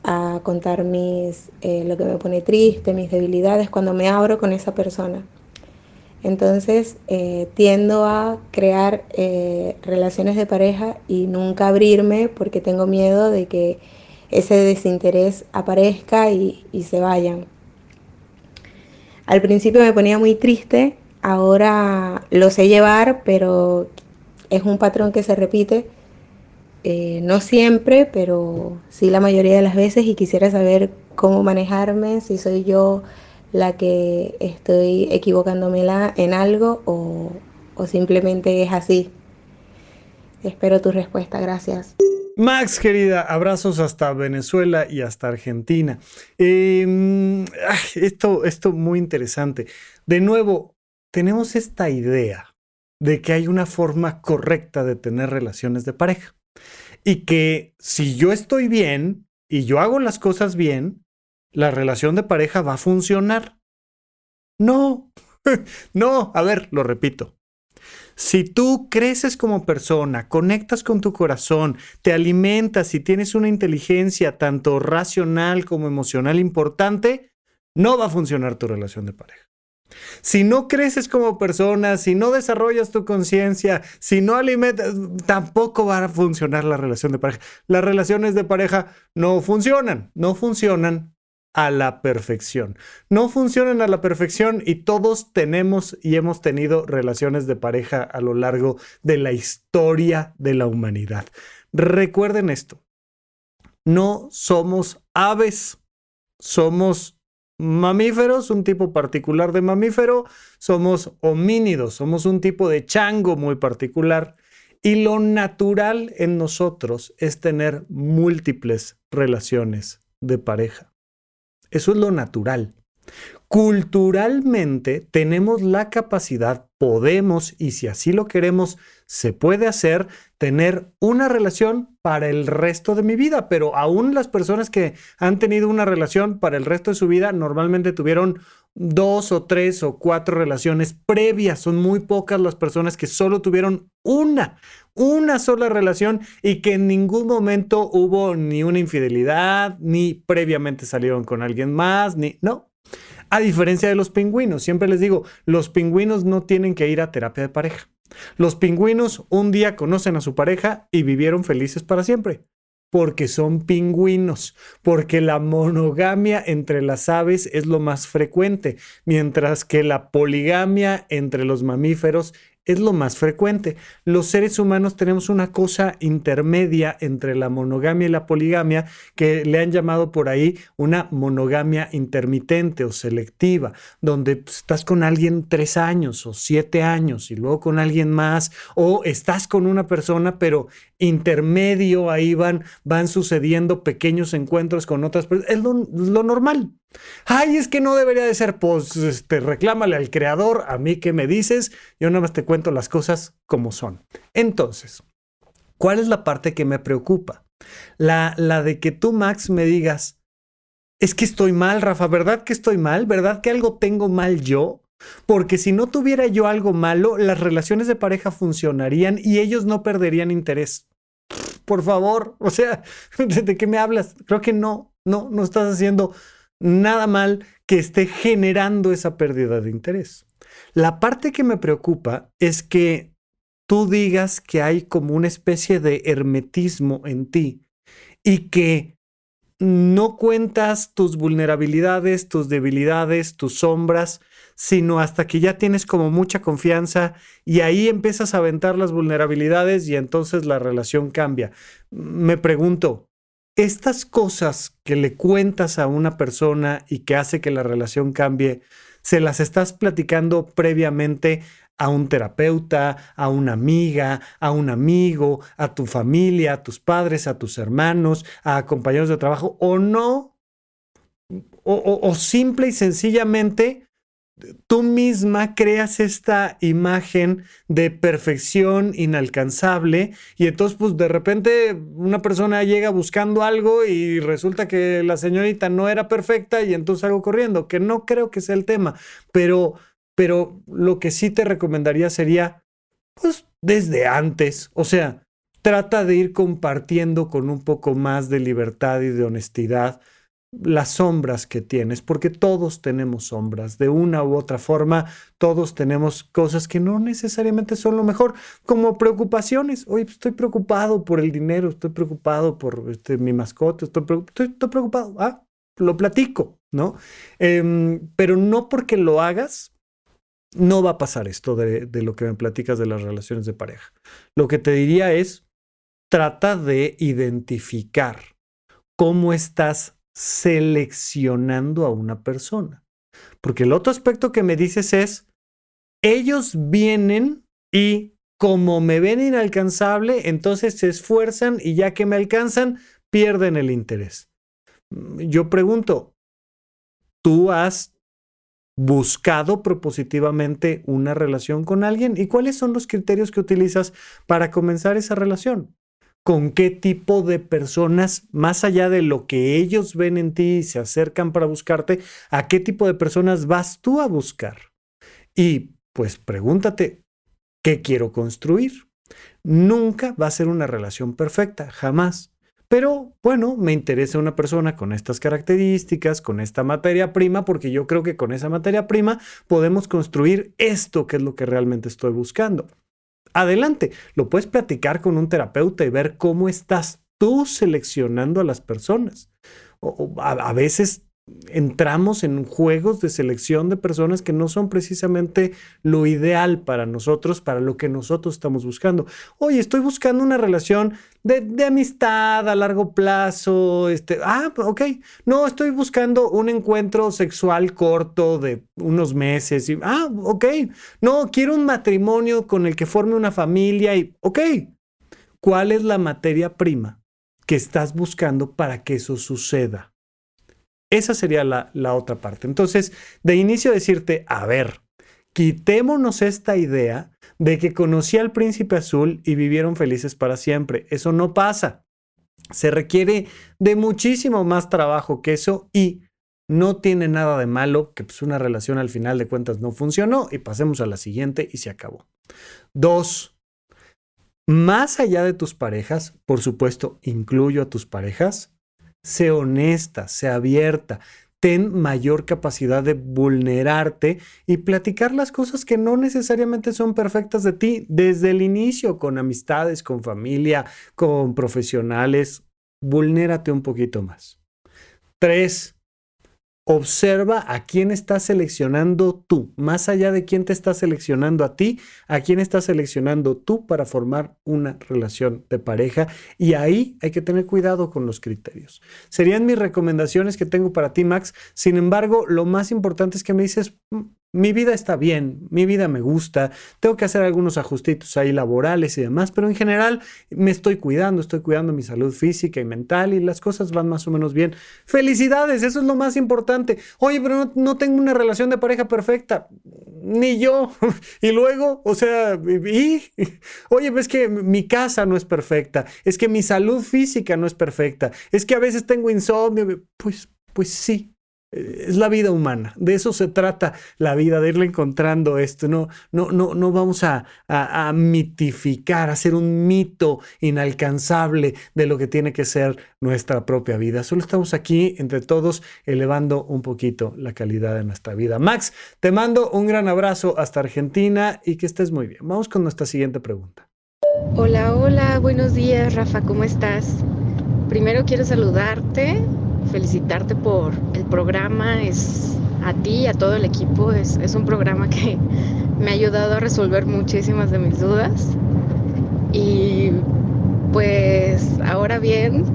a contar mis, eh, lo que me pone triste, mis debilidades, cuando me abro con esa persona. Entonces eh, tiendo a crear eh, relaciones de pareja y nunca abrirme porque tengo miedo de que ese desinterés aparezca y, y se vayan. Al principio me ponía muy triste, ahora lo sé llevar, pero es un patrón que se repite, eh, no siempre, pero sí la mayoría de las veces y quisiera saber cómo manejarme, si soy yo la que estoy equivocándome en algo o, simplemente es así. Espero tu respuesta, gracias. Max, querida, abrazos hasta Venezuela y hasta Argentina. Em, esto, esto muy interesante. De nuevo, tenemos esta idea de que hay una forma correcta de tener relaciones de pareja. Y que si yo estoy bien y yo hago las cosas bien, la relación de pareja va a funcionar. No, no, a ver, lo repito. Si tú creces como persona, conectas con tu corazón, te alimentas y tienes una inteligencia tanto racional como emocional importante, no va a funcionar tu relación de pareja. Si no creces como persona, si no desarrollas tu conciencia, si no alimentas, tampoco va a funcionar la relación de pareja. Las relaciones de pareja no funcionan, no funcionan a la perfección. No funcionan a la perfección y todos tenemos y hemos tenido relaciones de pareja a lo largo de la historia de la humanidad. Recuerden esto, no somos aves, somos mamíferos, un tipo particular de mamífero, somos homínidos, somos un tipo de chango muy particular. Y lo natural en nosotros es tener múltiples relaciones de pareja. Eso es lo natural. Culturalmente tenemos la capacidad, podemos, y si así lo queremos, se puede hacer, tener una relación para el resto de mi vida. Pero aún las personas que han tenido una relación para el resto de su vida normalmente tuvieron dos o tres o cuatro relaciones previas. Son muy pocas las personas que solo tuvieron una, una sola relación y que en ningún momento hubo ni una infidelidad, ni previamente salieron con alguien más, ni no. A diferencia de los pingüinos, siempre les digo, los pingüinos no tienen que ir a terapia de pareja. Los pingüinos un día conocen a su pareja y vivieron felices para siempre porque son pingüinos, porque la monogamia entre las aves es lo más frecuente, mientras que la poligamia entre los mamíferos es lo más frecuente. Los seres humanos tenemos una cosa intermedia entre la monogamia y la poligamia que le han llamado por ahí una monogamia intermitente o selectiva, donde pues, estás con alguien tres años o siete años y luego con alguien más, o estás con una persona, pero intermedio ahí van, van sucediendo pequeños encuentros con otras personas. Es lo, lo normal. Ay, es que no debería de ser, pues este, reclámale al creador, a mí qué me dices, yo nada más te cuento las cosas como son. Entonces, ¿cuál es la parte que me preocupa? La, la de que tú, Max, me digas, es que estoy mal, Rafa, ¿verdad que estoy mal? ¿Verdad que algo tengo mal yo? Porque si no tuviera yo algo malo, las relaciones de pareja funcionarían y ellos no perderían interés. Por favor, o sea, ¿de qué me hablas? Creo que no, no, no estás haciendo nada mal que esté generando esa pérdida de interés. La parte que me preocupa es que tú digas que hay como una especie de hermetismo en ti y que no cuentas tus vulnerabilidades, tus debilidades, tus sombras, sino hasta que ya tienes como mucha confianza y ahí empiezas a aventar las vulnerabilidades y entonces la relación cambia. Me pregunto, estas cosas que le cuentas a una persona y que hace que la relación cambie, se las estás platicando previamente a un terapeuta, a una amiga, a un amigo, a tu familia, a tus padres, a tus hermanos, a compañeros de trabajo, o no, o, simple y sencillamente tú misma creas esta imagen de perfección inalcanzable y entonces pues de repente una persona llega buscando algo y resulta que la señorita no era perfecta y entonces hago corriendo, que no creo que sea el tema, pero pero lo que sí te recomendaría sería pues desde antes, o sea, trata de ir compartiendo con un poco más de libertad y de honestidad las sombras que tienes, porque todos tenemos sombras, de una u otra forma, todos tenemos cosas que no necesariamente son lo mejor, como preocupaciones. Oye, pues, estoy preocupado por el dinero, estoy preocupado por este, mi mascota, estoy, preocupado. Ah, lo platico, ¿no? Em, pero no porque lo hagas, no va a pasar esto de, de lo que me platicas de las relaciones de pareja. Lo que te diría es, trata de identificar cómo estás seleccionando a una persona. Porque el otro aspecto que me dices es, ellos vienen y como me ven inalcanzable, entonces se esfuerzan y ya que me alcanzan, pierden el interés. Yo pregunto, ¿tú has buscado propositivamente una relación con alguien? ¿Y cuáles son los criterios que utilizas para comenzar esa relación? Con qué tipo de personas, más allá de lo que ellos ven en ti y se acercan para buscarte, a qué tipo de personas vas tú a buscar. Y pues pregúntate, ¿Qué quiero construir? Nunca va a ser una relación perfecta, jamás. Pero bueno, me interesa una persona con estas características, con esta materia prima, porque yo creo que con esa materia prima podemos construir esto que es lo que realmente estoy buscando. Adelante, lo puedes platicar con un terapeuta y ver cómo estás tú seleccionando a las personas. O, a veces entramos en juegos de selección de personas que no son precisamente lo ideal para nosotros, para lo que nosotros estamos buscando. Oye, estoy buscando una relación de, amistad a largo plazo. Este, ah, ok. No, estoy buscando un encuentro sexual corto de unos meses. Y, ah, ok. No, quiero un matrimonio con el que forme una familia y, ok. ¿Cuál es la materia prima que estás buscando para que eso suceda? Esa sería la, otra parte. Entonces, de inicio decirte, a ver, quitémonos esta idea de que conocí al príncipe azul y vivieron felices para siempre. Eso no pasa. Se requiere de muchísimo más trabajo que eso y no tiene nada de malo que pues, una relación al final de cuentas no funcionó y pasemos a la siguiente y se acabó. Dos, más allá de tus parejas, por supuesto, incluyo a tus parejas, Sé honesta, sé abierta, ten mayor capacidad de vulnerarte y platicar las cosas que no necesariamente son perfectas de ti desde el inicio, con amistades, con familia, con profesionales. Vulnérate un poquito más. Tres, Observa a quién estás seleccionando tú, más allá de quién te está seleccionando a ti, a quién estás seleccionando tú para formar una relación de pareja. Y ahí hay que tener cuidado con los criterios. Serían mis recomendaciones que tengo para ti, Max. Sin embargo, lo más importante es que me dices, mm, mi vida está bien, mi vida me gusta, tengo que hacer algunos ajustitos ahí laborales y demás, pero en general me estoy cuidando, estoy cuidando mi salud física y mental y las cosas van más o menos bien. Felicidades, eso es lo más importante. Oye, pero no, tengo una relación de pareja perfecta, ni yo. y luego, o sea, y, oye, es que mi casa no es perfecta, es que mi salud física no es perfecta, es que a veces tengo insomnio, pues, pues sí, es la vida humana, de eso se trata la vida, de irle encontrando esto. No, no, no, no vamos a, a, mitificar, a hacer un mito inalcanzable de lo que tiene que ser nuestra propia vida. Solo estamos aquí entre todos elevando un poquito la calidad de nuestra vida. Max, te mando un gran abrazo hasta Argentina y que estés muy bien. Vamos con nuestra siguiente pregunta. Hola, hola, buenos días, Rafa, ¿cómo estás? Primero quiero saludarte felicitarte por el programa, es a ti y a todo el equipo, es, es un programa que me ha ayudado a resolver muchísimas de mis dudas. Y pues ahora bien,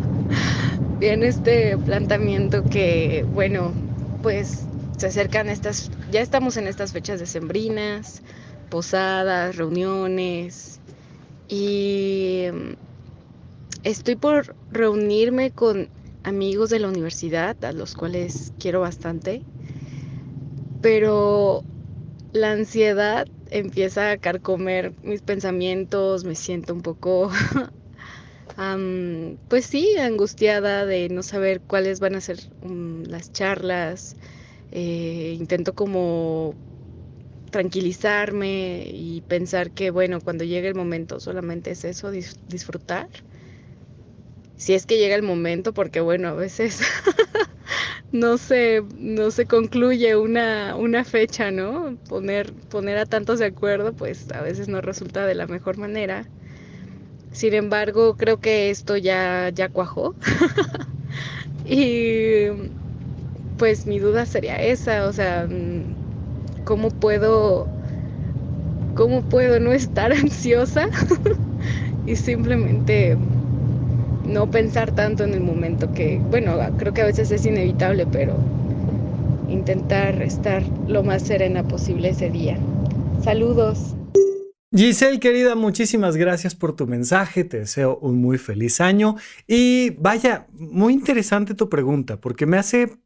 bien este planteamiento que, bueno, pues se acercan estas, ya estamos en estas fechas decembrinas, posadas, reuniones y estoy por reunirme con amigos de la universidad, a los cuales quiero bastante, pero la ansiedad empieza a carcomer mis pensamientos, me siento un poco, pues sí, angustiada de no saber cuáles van a ser mm, las charlas, eh, intento como tranquilizarme y pensar que bueno, cuando llegue el momento solamente es eso, disfrutar si es que llega el momento, porque bueno, a veces no se, no se concluye una, una fecha, ¿no? Poner, poner a tantos de acuerdo, pues a veces no resulta de la mejor manera. Sin embargo, creo que esto ya, ya cuajó. y pues mi duda sería esa, o sea, ¿cómo puedo, cómo puedo no estar ansiosa y simplemente no pensar tanto en el momento que, bueno, creo que a veces es inevitable, pero intentar estar lo más serena posible ese día. Saludos. Giselle, querida, muchísimas gracias por tu mensaje. Te deseo un muy feliz año. Y vaya, muy interesante tu pregunta, porque me hace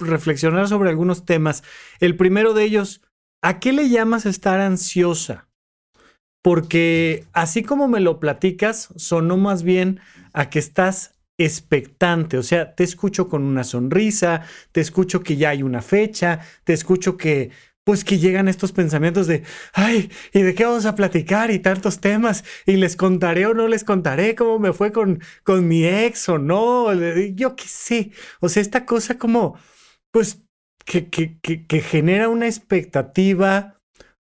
reflexionar sobre algunos temas. El primero de ellos, ¿a qué le llamas estar ansiosa? Porque así como me lo platicas, sonó más bien a que estás expectante, o sea, te escucho con una sonrisa, te escucho que ya hay una fecha, te escucho que pues que llegan estos pensamientos de, ay, ¿y de qué vamos a platicar? Y tantos temas, y les contaré o no les contaré cómo me fue con, con mi ex o no, yo qué sé. O sea, esta cosa como, pues, que, que, que, que genera una expectativa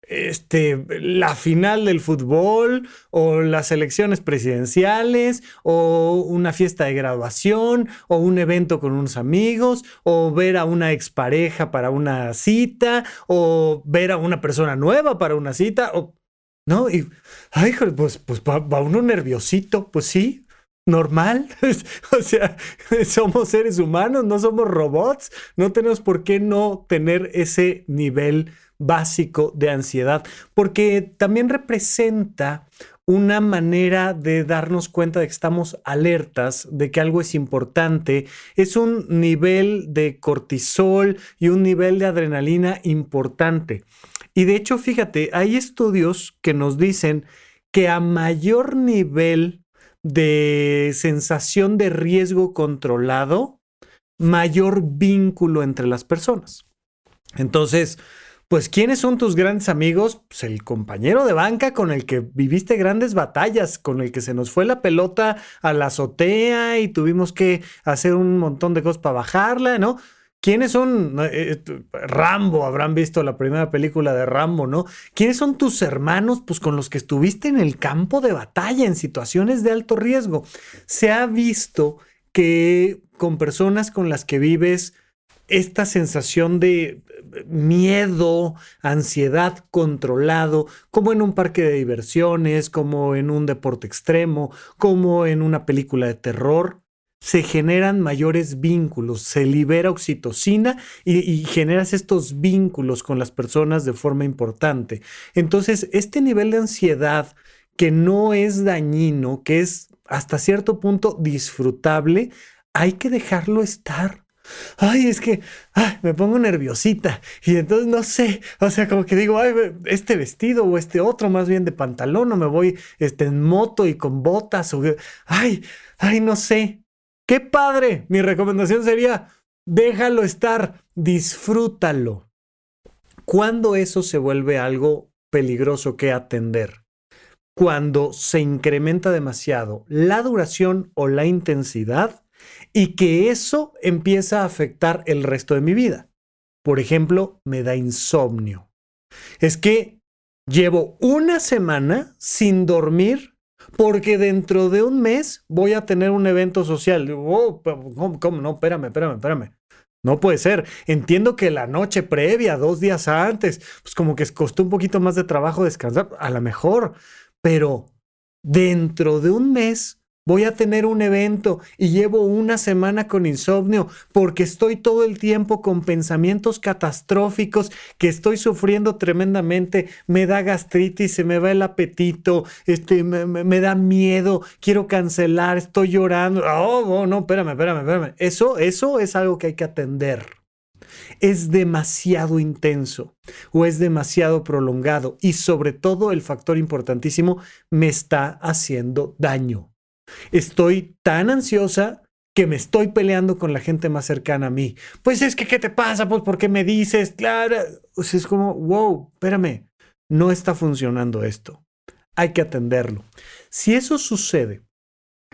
este, la final del fútbol o las elecciones presidenciales o una fiesta de graduación o un evento con unos amigos o ver a una expareja para una cita o ver a una persona nueva para una cita o no y ay pues pues va, va uno nerviosito pues sí normal. o sea, somos seres humanos, no somos robots. No tenemos por qué no tener ese nivel básico de ansiedad, porque también representa una manera de darnos cuenta de que estamos alertas, de que algo es importante. Es un nivel de cortisol y un nivel de adrenalina importante. Y de hecho, fíjate, hay estudios que nos dicen que a mayor nivel de sensación de riesgo controlado, mayor vínculo entre las personas. Entonces, pues, ¿quiénes son tus grandes amigos? Pues el compañero de banca con el que viviste grandes batallas, con el que se nos fue la pelota a la azotea y tuvimos que hacer un montón de cosas para bajarla, ¿no? ¿Quiénes son? Eh, eh, Rambo, habrán visto la primera película de Rambo, ¿no? ¿Quiénes son tus hermanos? Pues con los que estuviste en el campo de batalla, en situaciones de alto riesgo. Se ha visto que con personas con las que vives esta sensación de miedo, ansiedad controlado, como en un parque de diversiones, como en un deporte extremo, como en una película de terror, se generan mayores vínculos, se libera oxitocina y, generas estos vínculos con las personas de forma importante. Entonces, este nivel de ansiedad que no es dañino, que es hasta cierto punto disfrutable, hay que dejarlo estar ay, es que me pongo nerviosita y entonces no sé, o sea, como que digo, ay, este vestido o este otro más bien de pantalón o me voy este, en moto y con botas o, ay, ay, no sé. Qué padre. Mi recomendación sería, déjalo estar, disfrútalo. ¿Cuándo eso se vuelve algo peligroso que atender? Cuando se incrementa demasiado la duración o la intensidad y que eso empieza a afectar el resto de mi vida. Por ejemplo, me da insomnio. Es que llevo una semana sin dormir porque dentro de un mes voy a tener un evento social. Oh, ¿cómo, No, espérame, espérame, espérame. No puede ser. Entiendo que la noche previa, dos días antes, pues como que costó un poquito más de trabajo descansar, a lo mejor, pero dentro de un mes voy a tener un evento y llevo una semana con insomnio porque estoy todo el tiempo con pensamientos catastróficos, que estoy sufriendo tremendamente, me da gastritis, se me va el apetito, este, me, da miedo, quiero cancelar, estoy llorando. Oh, oh, no, espérame, espérame, espérame. Eso, eso es algo que hay que atender. Es demasiado intenso o es demasiado prolongado y sobre todo el factor importantísimo, me está haciendo daño. Estoy tan ansiosa que me estoy peleando con la gente más cercana a mí. Pues es que, ¿qué te pasa? Pues, ¿por qué me dices? Claro. es como, wow, espérame, no está funcionando esto. Hay que atenderlo. Si eso sucede,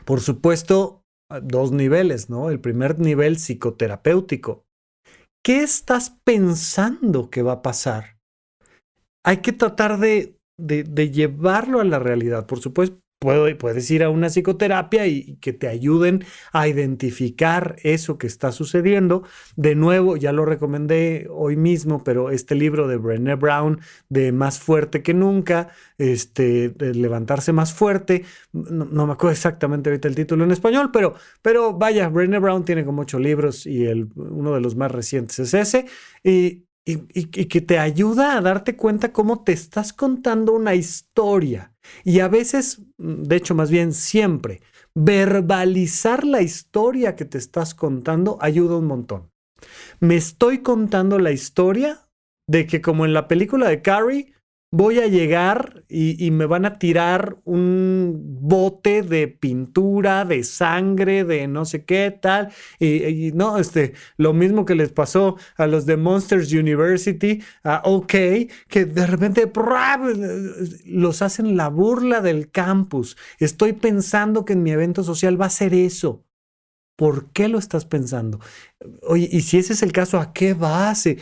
por supuesto, dos niveles, ¿no? El primer nivel psicoterapéutico. ¿Qué estás pensando que va a pasar? Hay que tratar de, de llevarlo a la realidad. Por supuesto, puedes ir a una psicoterapia y, que te ayuden a identificar eso que está sucediendo. De nuevo, ya lo recomendé hoy mismo, pero este libro de Brené Brown, de Más fuerte que nunca, este, levantarse más fuerte, no, me acuerdo exactamente ahorita el título en español, pero, pero vaya, Brené Brown tiene como ocho libros y el, uno de los más recientes es ese. Y, y, que te ayuda a darte cuenta cómo te estás contando una historia. Y a veces, mm, de hecho más bien siempre, verbalizar la historia que te estás contando ayuda un montón. Me estoy contando la historia de que como en la película de Carrie, voy a llegar y, me van a tirar un bote de pintura, de sangre, de no sé qué tal. Y, no, este, lo mismo que les pasó a los de Monsters University, a OK, que de repente los hacen la burla del campus. Estoy pensando que en mi evento social va a ser eso. ¿Por qué lo estás pensando? Oye, y si ese es el caso, ¿a qué base?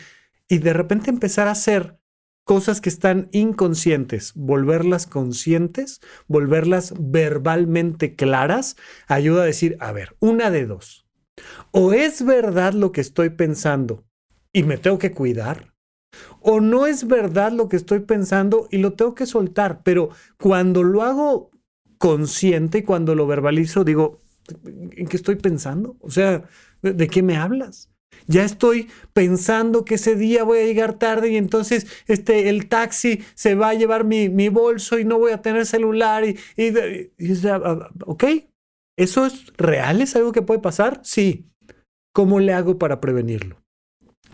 Y de repente empezar a hacer cosas que están inconscientes, volverlas conscientes, volverlas verbalmente claras, ayuda a decir, a ver, una de dos. O es verdad lo que estoy pensando y me tengo que cuidar, o no es verdad lo que estoy pensando y lo tengo que soltar, pero cuando lo hago consciente y cuando lo verbalizo, digo, ¿en qué estoy pensando? O sea, ¿de qué me hablas? Ya estoy pensando que ese día voy a llegar tarde y entonces este, el taxi se va a llevar mi, mi bolso y no voy a tener celular. Y, y, ah, ah, ok, ¿eso es real? ¿Es algo que puede pasar? Sí. ¿Cómo le hago para prevenirlo?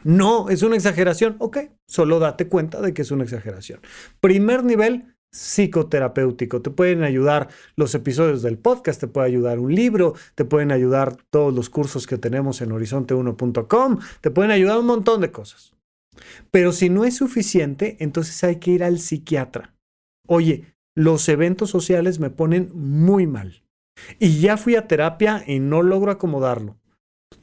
No, es una exageración. Ok, solo date cuenta de que es una exageración. Primer nivel, psicoterapéutico. Te pueden ayudar los episodios del podcast, te puede ayudar un libro, te pueden ayudar todos los cursos que tenemos en horizonte1.com, te pueden ayudar un montón de cosas. Pero si no es suficiente, entonces hay que ir al psiquiatra. Oye, los eventos sociales me ponen muy mal. Y ya fui a terapia y no logro acomodarlo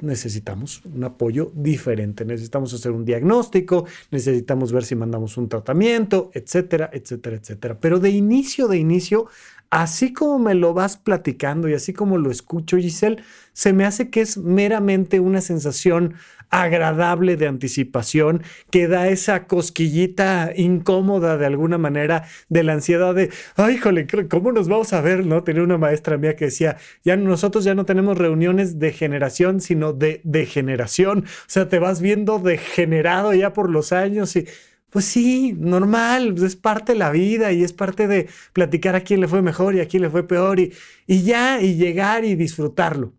necesitamos un apoyo diferente, necesitamos hacer un diagnóstico, necesitamos ver si mandamos un tratamiento, etcétera, etcétera, etcétera. Pero de inicio, de inicio, así como me lo vas platicando y así como lo escucho, Giselle, se me hace que es meramente una sensación agradable de anticipación que da esa cosquillita incómoda de alguna manera de la ansiedad de, ay, jole, ¿cómo nos vamos a ver? ¿No? Tenía una maestra mía que decía, ya nosotros ya no tenemos reuniones de generación, sino de degeneración. O sea, te vas viendo degenerado ya por los años y pues sí, normal, pues es parte de la vida y es parte de platicar a quién le fue mejor y a quién le fue peor y, y ya, y llegar y disfrutarlo.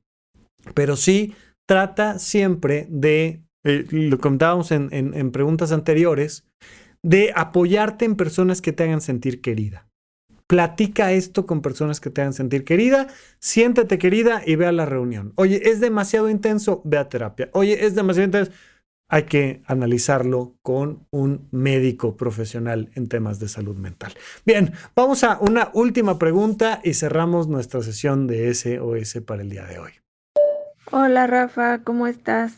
Pero sí, trata siempre de, eh, lo comentábamos en, en preguntas anteriores, de apoyarte en personas que te hagan sentir querida. Platica esto con personas que te hagan sentir querida, siéntete querida y ve a la reunión. Oye, es demasiado intenso, ve a terapia. Oye, es demasiado intenso, hay que analizarlo con un médico profesional en temas de salud mental. Bien, vamos a una última pregunta y cerramos nuestra sesión de SOS para el día de hoy. Hola Rafa, ¿cómo estás?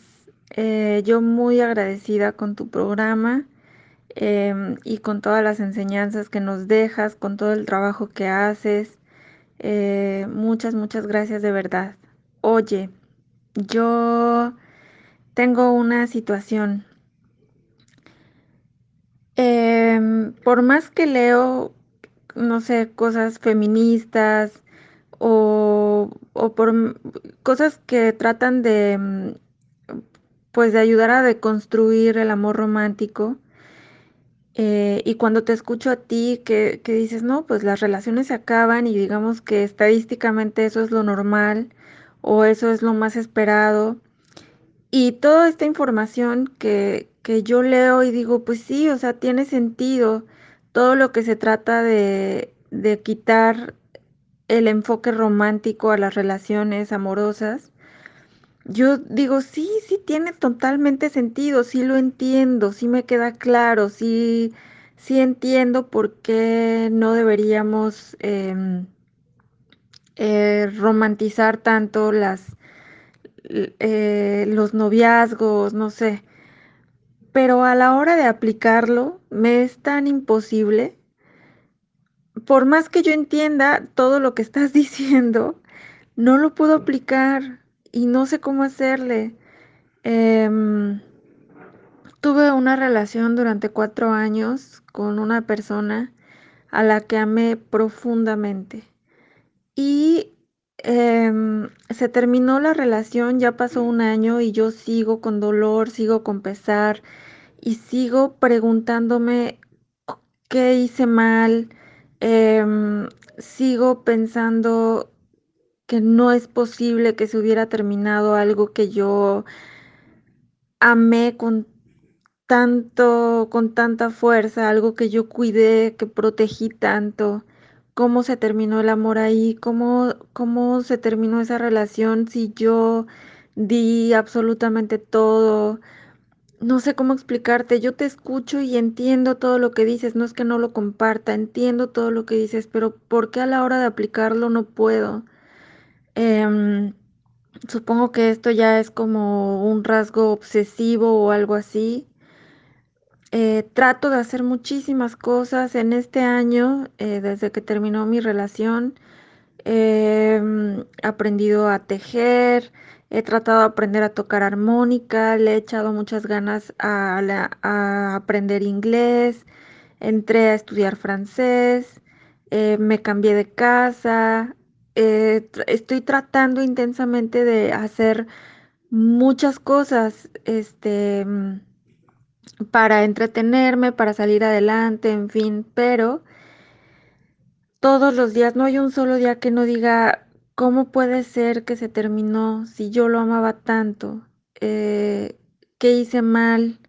Eh, yo muy agradecida con tu programa em, y con todas las enseñanzas que nos dejas, con todo el trabajo que haces. Eh, muchas, muchas gracias de verdad. Oye, yo tengo una situación. Em, por más que leo, no sé, cosas feministas o, por cosas que tratan de, mm, pues, de ayudar a deconstruir el amor romántico, eh, y cuando te escucho a ti que, que dices, no, pues las relaciones se acaban y digamos que estadísticamente eso es lo normal o eso es lo más esperado, y toda esta información que, yo leo y digo, pues sí, o sea, tiene sentido todo lo que se trata de, de quitar el enfoque romántico a las relaciones amorosas. Yo digo, sí, sí tiene totalmente sentido, sí lo entiendo, sí me queda claro, sí, sí entiendo por qué no deberíamos em, eh, romantizar tanto las, eh, los noviazgos, no sé. Pero a la hora de aplicarlo me es tan imposible. Por más que yo entienda todo lo que estás diciendo, no lo puedo aplicar y no sé cómo hacerle. Em, tuve una relación durante cuatro años con una persona a la que amé profundamente. Y Em, se terminó la relación, ya pasó un año y yo sigo con dolor, sigo con pesar y sigo preguntándome qué hice mal, em, sigo pensando que no es posible que se hubiera terminado algo que yo amé con tanto, con tanta fuerza, algo que yo cuidé, que protegí tanto, cómo se terminó el amor ahí, cómo, cómo se terminó esa relación si yo di absolutamente todo. No sé cómo explicarte, yo te escucho y entiendo todo lo que dices, no es que no lo comparta, entiendo todo lo que dices, pero ¿por qué a la hora de aplicarlo no puedo? Em, supongo que esto ya es como un rasgo obsesivo o algo así. Eh, trato de hacer muchísimas cosas en este año, eh, desde que terminó mi relación. He mm, aprendido a tejer, he tratado de aprender a tocar armónica, le he echado muchas ganas a, aprender inglés, entré a estudiar francés, eh, me cambié de casa, estoy tratando intensamente de hacer muchas cosas, este mm, para entretenerme, para salir adelante, en fin, pero todos los días, no hay un solo día que no diga, ¿cómo puede ser que se terminó si yo lo amaba tanto? Eh, ¿Qué hice mal?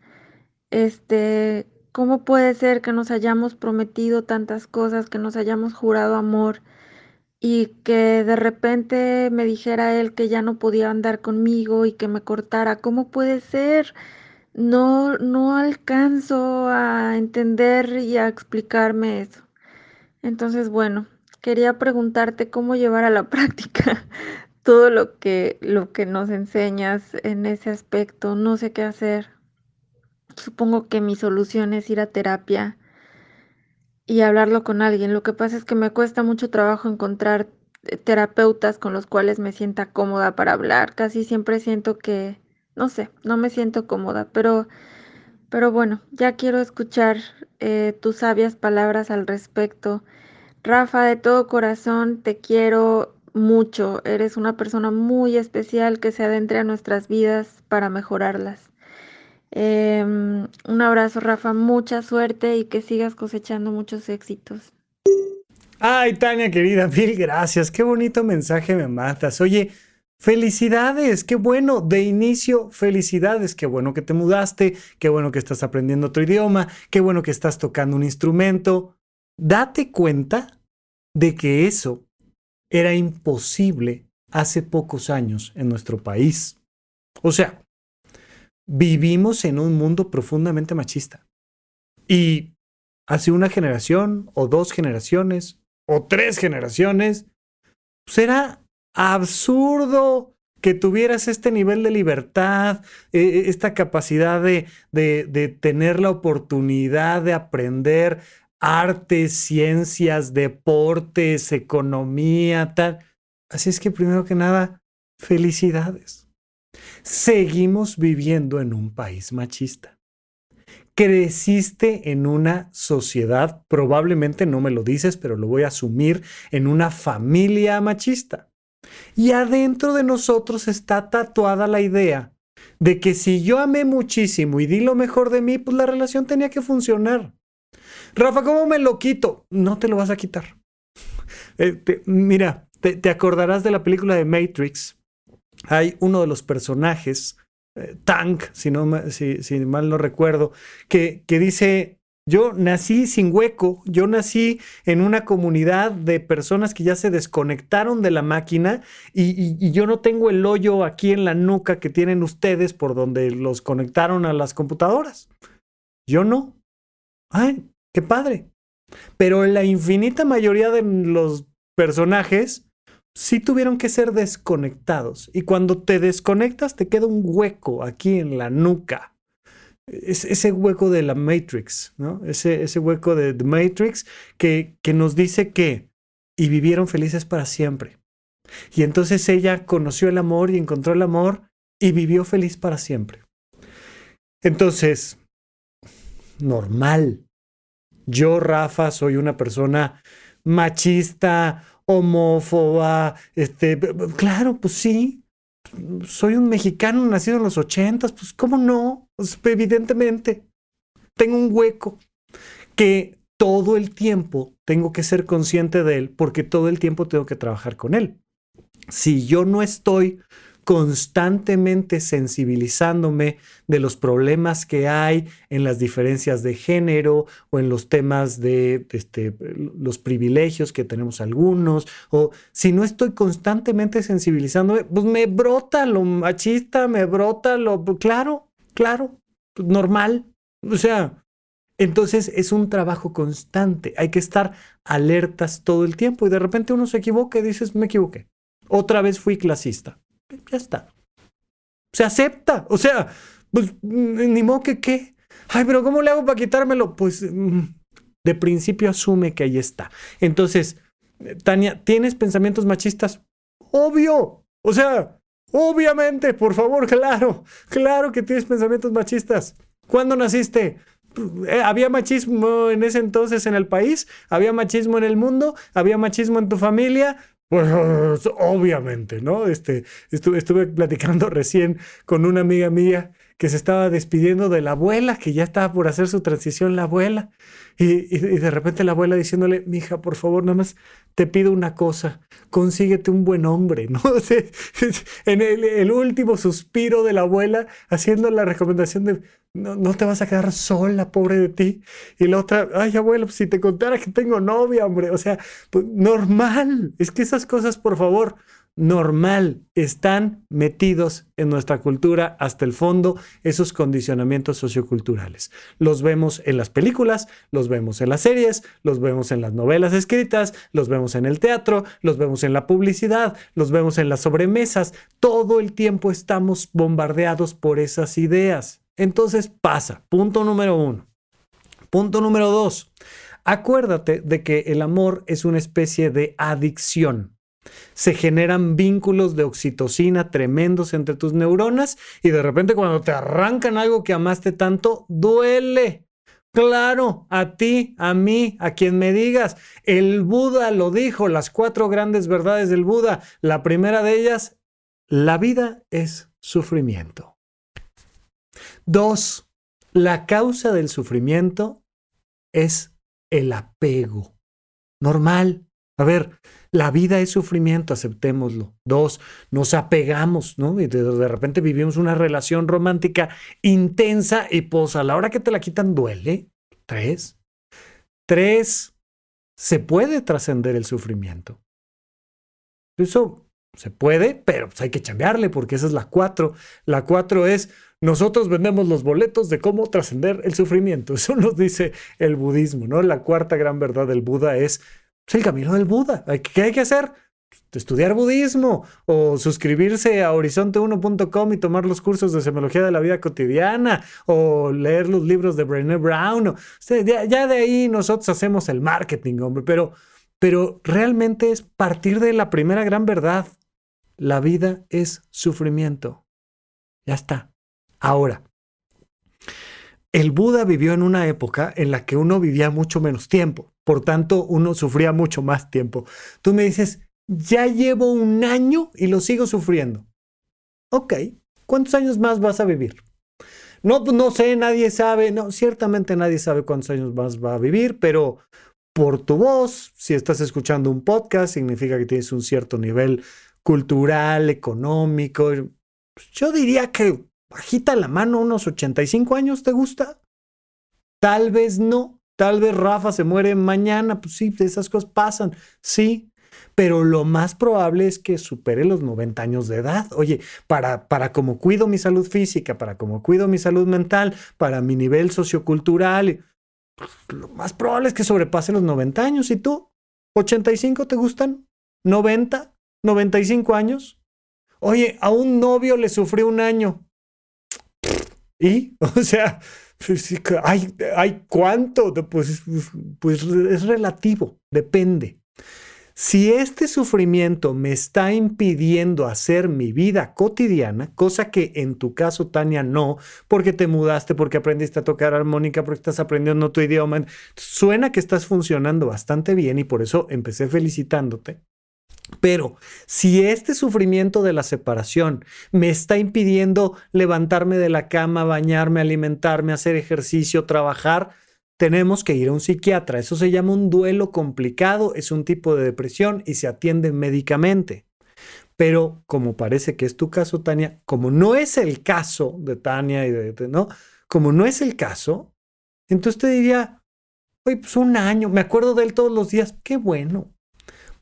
Este, ¿cómo puede ser que nos hayamos prometido tantas cosas, que nos hayamos jurado amor y que de repente me dijera él que ya no podía andar conmigo y que me cortara? ¿Cómo puede ser? No, no alcanzo a entender y a explicarme eso. Entonces, bueno, quería preguntarte cómo llevar a la práctica todo lo que, lo que nos enseñas en ese aspecto. No sé qué hacer. Supongo que mi solución es ir a terapia y hablarlo con alguien. Lo que pasa es que me cuesta mucho trabajo encontrar eh, terapeutas con los cuales me sienta cómoda para hablar. Casi siempre siento que no sé, no me siento cómoda, pero, pero bueno, ya quiero escuchar eh, tus sabias palabras al respecto. Rafa, de todo corazón, te quiero mucho. Eres una persona muy especial que se adentre a nuestras vidas para mejorarlas. Em, un abrazo, Rafa, mucha suerte y que sigas cosechando muchos éxitos. Ay, Tania, querida, mil gracias. Qué bonito mensaje me matas. Oye, Felicidades, qué bueno, de inicio, felicidades, qué bueno que te mudaste, qué bueno que estás aprendiendo otro idioma, qué bueno que estás tocando un instrumento. Date cuenta de que eso era imposible hace pocos años en nuestro país. O sea, vivimos en un mundo profundamente machista. Y hace una generación o dos generaciones o tres generaciones, será pues absurdo que tuvieras este nivel de libertad, e, e, esta capacidad de, de, tener la oportunidad de aprender artes, ciencias, deportes, economía, tal. Así es que primero que nada, felicidades. Seguimos viviendo en un país machista. Creciste en una sociedad, probablemente no me lo dices, pero lo voy a asumir, en una familia machista. Y adentro de nosotros está tatuada la idea de que si yo amé muchísimo y di lo mejor de mí, pues la relación tenía que funcionar. Rafa, ¿cómo me lo quito? No te lo vas a quitar. Eh, mira, te, acordarás de la película de Matrix. Hay uno de los personajes, eh, Tank, si, no, si, mal no recuerdo, que dice, yo nací sin hueco, yo nací en una comunidad de personas que ya se desconectaron de la máquina y, yo no tengo el hoyo aquí en la nuca que tienen ustedes por donde los conectaron a las computadoras. Yo no. Ay, qué padre. Pero la infinita mayoría de los personajes sí tuvieron que ser desconectados. Y cuando te desconectas te queda un hueco aquí en la nuca ese hueco de la Matrix, ¿no? Ese, ese hueco de The Matrix que, que nos dice que y vivieron felices para siempre. Y entonces ella conoció el amor y encontró el amor y vivió feliz para siempre. Entonces, normal. Yo, Rafa, soy una persona machista, homófoba, este, claro, pues sí, soy un mexicano nacido en los ochentas, pues cómo no, evidentemente, tengo un hueco que todo el tiempo tengo que ser consciente de él porque todo el tiempo tengo que trabajar con él. Si yo no estoy constantemente sensibilizándome de los problemas que hay en las diferencias de género o en los temas de este, los privilegios que tenemos algunos, o si no estoy constantemente sensibilizándome, pues me brota lo machista, me brota lo, claro, claro, normal. O sea, entonces es un trabajo constante, hay que estar alertas todo el tiempo y de repente uno se equivoca y dices, me equivoqué. Otra vez fui clasista. Ya está. Se acepta. O sea, pues ni modo que qué. Ay, pero ¿cómo le hago para quitármelo? Pues mm, de principio asume que ahí está. Entonces, Tania, ¿tienes pensamientos machistas? Obvio. O sea, obviamente, por favor, claro. Claro que tienes pensamientos machistas. ¿Cuándo naciste? Eh, había machismo en ese entonces en el país, había machismo en el mundo, había machismo en tu familia. Pues obviamente, ¿no? Este, estuve, estuve platicando recién con una amiga mía que se estaba despidiendo de la abuela, que ya estaba por hacer su transición la abuela. Y, de repente la abuela diciéndole, mija, por favor, nada más te pido una cosa, consíguete un buen hombre, ¿no? en el, último suspiro de la abuela, haciendo la recomendación de, no, no, te vas a quedar sola, pobre de ti. Y la otra, ay, abuelo, pues si te contara que tengo novia, hombre, o sea, pues, normal. Es que esas cosas, por favor, normal, están metidos en nuestra cultura hasta el fondo esos condicionamientos socioculturales. Los vemos en las películas, los vemos en las series, los vemos en las novelas escritas, los vemos en el teatro, los vemos en la publicidad, los vemos en las sobremesas. Todo el tiempo estamos bombardeados por esas ideas. Entonces pasa. Punto número uno. Punto número dos. Acuérdate de que el amor es una especie de adicción se generan vínculos de oxitocina tremendos entre tus neuronas y de repente cuando te arrancan algo que amaste tanto, duele. Claro, a ti, a mí, a quien me digas. El Buda lo dijo, las cuatro grandes verdades del Buda. La primera de ellas, la vida es sufrimiento. Dos, la causa del sufrimiento es el apego. Normal. A ver, la vida es sufrimiento, aceptémoslo. Dos, nos apegamos, ¿no? Y de, repente vivimos una relación romántica intensa y pues a la hora que te la quitan duele. Tres. Tres, se puede trascender el sufrimiento. Eso se puede, pero pues hay que chambearle porque esa es la cuatro. La cuatro es, nosotros vendemos los boletos de cómo trascender el sufrimiento. Eso nos dice el budismo, ¿no? La cuarta gran verdad del Buda es, es el camino del Buda. ¿Qué hay que hacer? Estudiar budismo o suscribirse a horizonte1.com y tomar los cursos de semiología de la vida cotidiana o leer los libros de Brené Brown. ya, de ahí nosotros hacemos el marketing, hombre, pero, pero realmente es partir de la primera gran verdad. La vida es sufrimiento. Ya está. Ahora, el Buda vivió en una época en la que uno vivía mucho menos tiempo. Por tanto, uno sufría mucho más tiempo. Tú me dices, ya llevo un año y lo sigo sufriendo. Ok, ¿cuántos años más vas a vivir? No, pues no sé, nadie sabe. No, ciertamente nadie sabe cuántos años más va a vivir, pero por tu voz, si estás escuchando un podcast, significa que tienes un cierto nivel cultural, económico. Pues yo diría que bajita la mano, unos 85 años, ¿te gusta? Tal vez no, Tal vez Rafa se muere mañana, pues sí, esas cosas pasan, sí, pero lo más probable es que supere los 90 años de edad. Oye, para, para como cuido mi salud física, para como cuido mi salud mental, para mi nivel sociocultural, pues, lo más probable es que sobrepase los 90 años. ¿Y tú? ¿85 te gustan? ¿90? ¿95 años? Oye, a un novio le sufrió un año. ¿Y? O sea, hay, hay cuánto, pues, pues es relativo, depende. Si este sufrimiento me está impidiendo hacer mi vida cotidiana, cosa que en tu caso, Tania, no, porque te mudaste, porque aprendiste a tocar armónica, porque estás aprendiendo tu idioma, suena que estás funcionando bastante bien y por eso empecé felicitándote. Pero si este sufrimiento de la separación me está impidiendo levantarme de la cama, bañarme, alimentarme, hacer ejercicio, trabajar, tenemos que ir a un psiquiatra. Eso se llama un duelo complicado, es un tipo de depresión y se atiende médicamente. Pero como parece que es tu caso, Tania, como no es el caso de Tania y de, ¿no? Como no es el caso, entonces te diría, oye, pues un año, me acuerdo de él todos los días, qué bueno.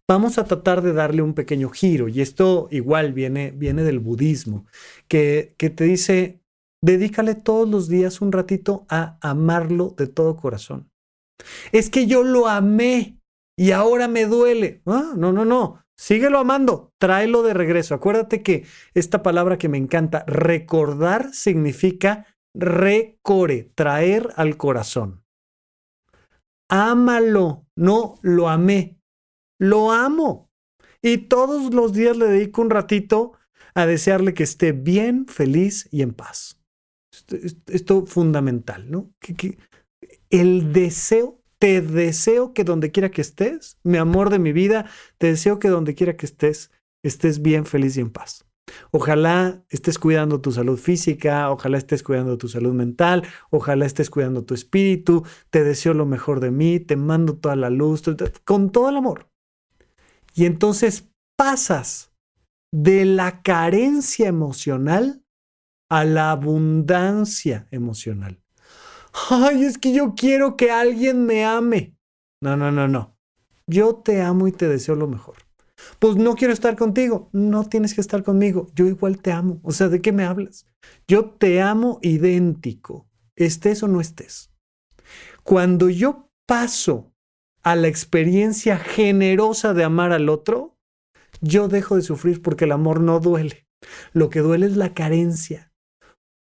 Vamos a tratar de darle un pequeño giro, y esto igual viene, viene del budismo, que, que te dice, dedícale todos los días un ratito a amarlo de todo corazón. Es que yo lo amé y ahora me duele. Ah, no, no, no. Síguelo amando, tráelo de regreso. Acuérdate que esta palabra que me encanta, recordar, significa recore, traer al corazón. Ámalo, no lo amé, lo amo. Y todos los días le dedico un ratito a desearle que esté bien, feliz y en paz. Esto, es fundamental, ¿no? El deseo, te deseo que donde quiera que estés, mi amor de mi vida, te deseo que donde quiera que estés, estés bien, feliz y en paz. Ojalá estés cuidando tu salud física, ojalá estés cuidando tu salud mental, ojalá estés cuidando tu espíritu, te deseo lo mejor de mí, te mando toda la luz, con todo el amor. Y entonces pasas de la carencia emocional a la abundancia emocional. Ay, es que yo quiero que alguien me ame. No, no, no, no. Yo te amo y te deseo lo mejor. Pues no quiero estar contigo. No tienes que estar conmigo. Yo igual te amo. O sea, ¿de qué me hablas? Yo te amo idéntico, estés o no estés. Cuando yo paso a la experiencia generosa de amar al otro, yo dejo de sufrir porque el amor no duele. Lo que duele es la carencia.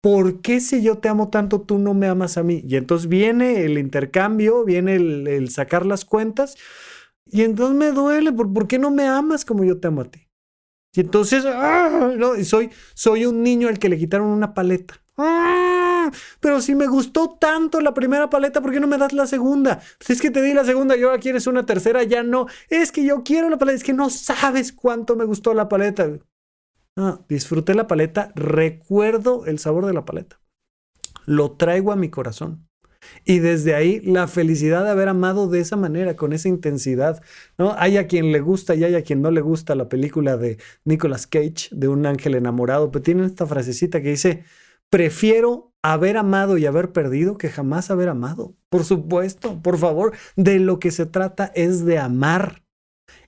¿por qué si yo te amo tanto tú no me amas a mí? Y entonces viene el intercambio, viene el, sacar las cuentas y entonces me duele, ¿por, qué no me amas como yo te amo a ti? Y entonces, ¡ah! no, soy, soy un niño al que le quitaron una paleta. ¡Ah! Pero si me gustó tanto la primera paleta, ¿por qué no me das la segunda? Pues es que te di la segunda y ahora quieres una tercera, ya no. Es que yo quiero la paleta, es que no sabes cuánto me gustó la paleta. Ah, disfruté la paleta, recuerdo el sabor de la paleta. Lo traigo a mi corazón. Y desde ahí la felicidad de haber amado de esa manera, con esa intensidad, ¿no? Hay a quien le gusta y hay a quien no le gusta la película de Nicolas Cage, de un ángel enamorado, pero tiene esta frasecita que dice, prefiero haber amado y haber perdido que jamás haber amado. Por supuesto, por favor, de lo que se trata es de amar.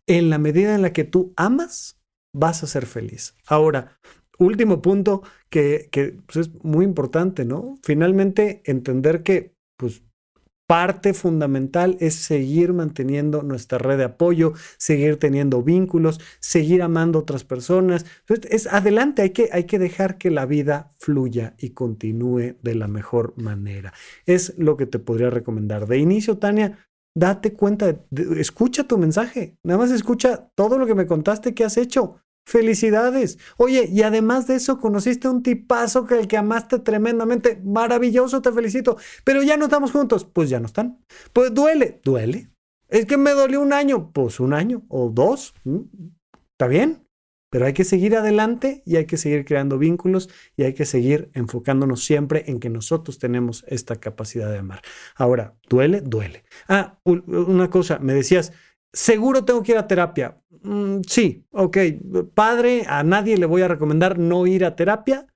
En la medida en la que tú amas, vas a ser feliz. Ahora, último punto que, pues, es muy importante, ¿no? Finalmente, entender que pues, parte fundamental es seguir manteniendo nuestra red de apoyo, seguir teniendo vínculos, seguir amando a otras personas. es adelante, hay que, hay que dejar que la vida fluya y continúe de la mejor manera. Es lo que te podría recomendar. De inicio, Tania, date cuenta, escucha tu mensaje, nada más escucha todo lo que me contaste que has hecho. Felicidades. Oye, y además de eso, conociste un tipazo que el que amaste tremendamente. Maravilloso, te felicito. Pero ya no estamos juntos. Pues ya no están. Pues duele, duele. Es que me dolió un año. Pues un año o dos. Mm, está bien. Pero hay que seguir adelante y hay que seguir creando vínculos y hay que seguir enfocándonos siempre en que nosotros tenemos esta capacidad de amar. Ahora, duele, duele. Ah, una cosa, me decías, seguro tengo que ir a terapia. Mm, sí, ok. Padre, a nadie le voy a recomendar no ir a terapia,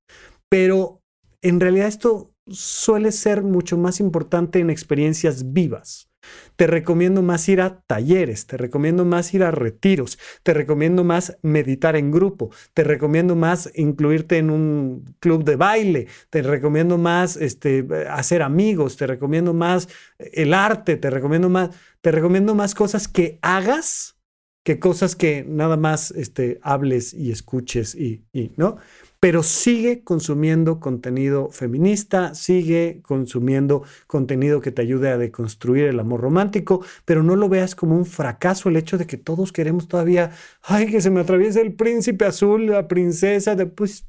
pero en realidad esto suele ser mucho más importante en experiencias vivas. Te recomiendo más ir a talleres, te recomiendo más ir a retiros, te recomiendo más meditar en grupo, te recomiendo más incluirte en un club de baile, te recomiendo más este, hacer amigos, te recomiendo más el arte, te recomiendo más, te recomiendo más cosas que hagas que cosas que nada más este, hables y escuches y, y, ¿no? Pero sigue consumiendo contenido feminista, sigue consumiendo contenido que te ayude a deconstruir el amor romántico, pero no lo veas como un fracaso el hecho de que todos queremos todavía, ay, que se me atraviese el príncipe azul, la princesa, de, pues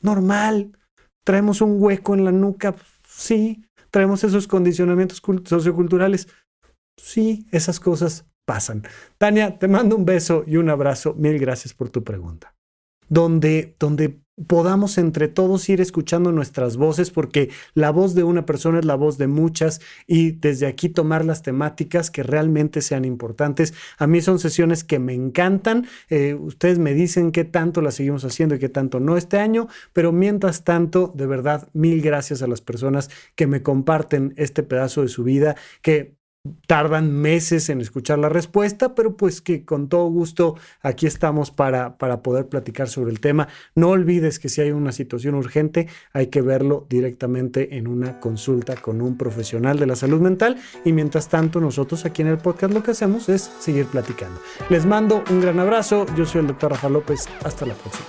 normal, traemos un hueco en la nuca, sí, traemos esos condicionamientos socioculturales, sí, esas cosas pasan. Tania, te mando un beso y un abrazo. Mil gracias por tu pregunta. Donde, donde podamos entre todos ir escuchando nuestras voces, porque la voz de una persona es la voz de muchas y desde aquí tomar las temáticas que realmente sean importantes. A mí son sesiones que me encantan. Eh, ustedes me dicen qué tanto las seguimos haciendo y qué tanto no este año, pero mientras tanto, de verdad, mil gracias a las personas que me comparten este pedazo de su vida, que tardan meses en escuchar la respuesta, pero pues que con todo gusto aquí estamos para, para poder platicar sobre el tema. No olvides que si hay una situación urgente hay que verlo directamente en una consulta con un profesional de la salud mental y mientras tanto nosotros aquí en el podcast lo que hacemos es seguir platicando. Les mando un gran abrazo, yo soy el doctor Rafa López, hasta la próxima.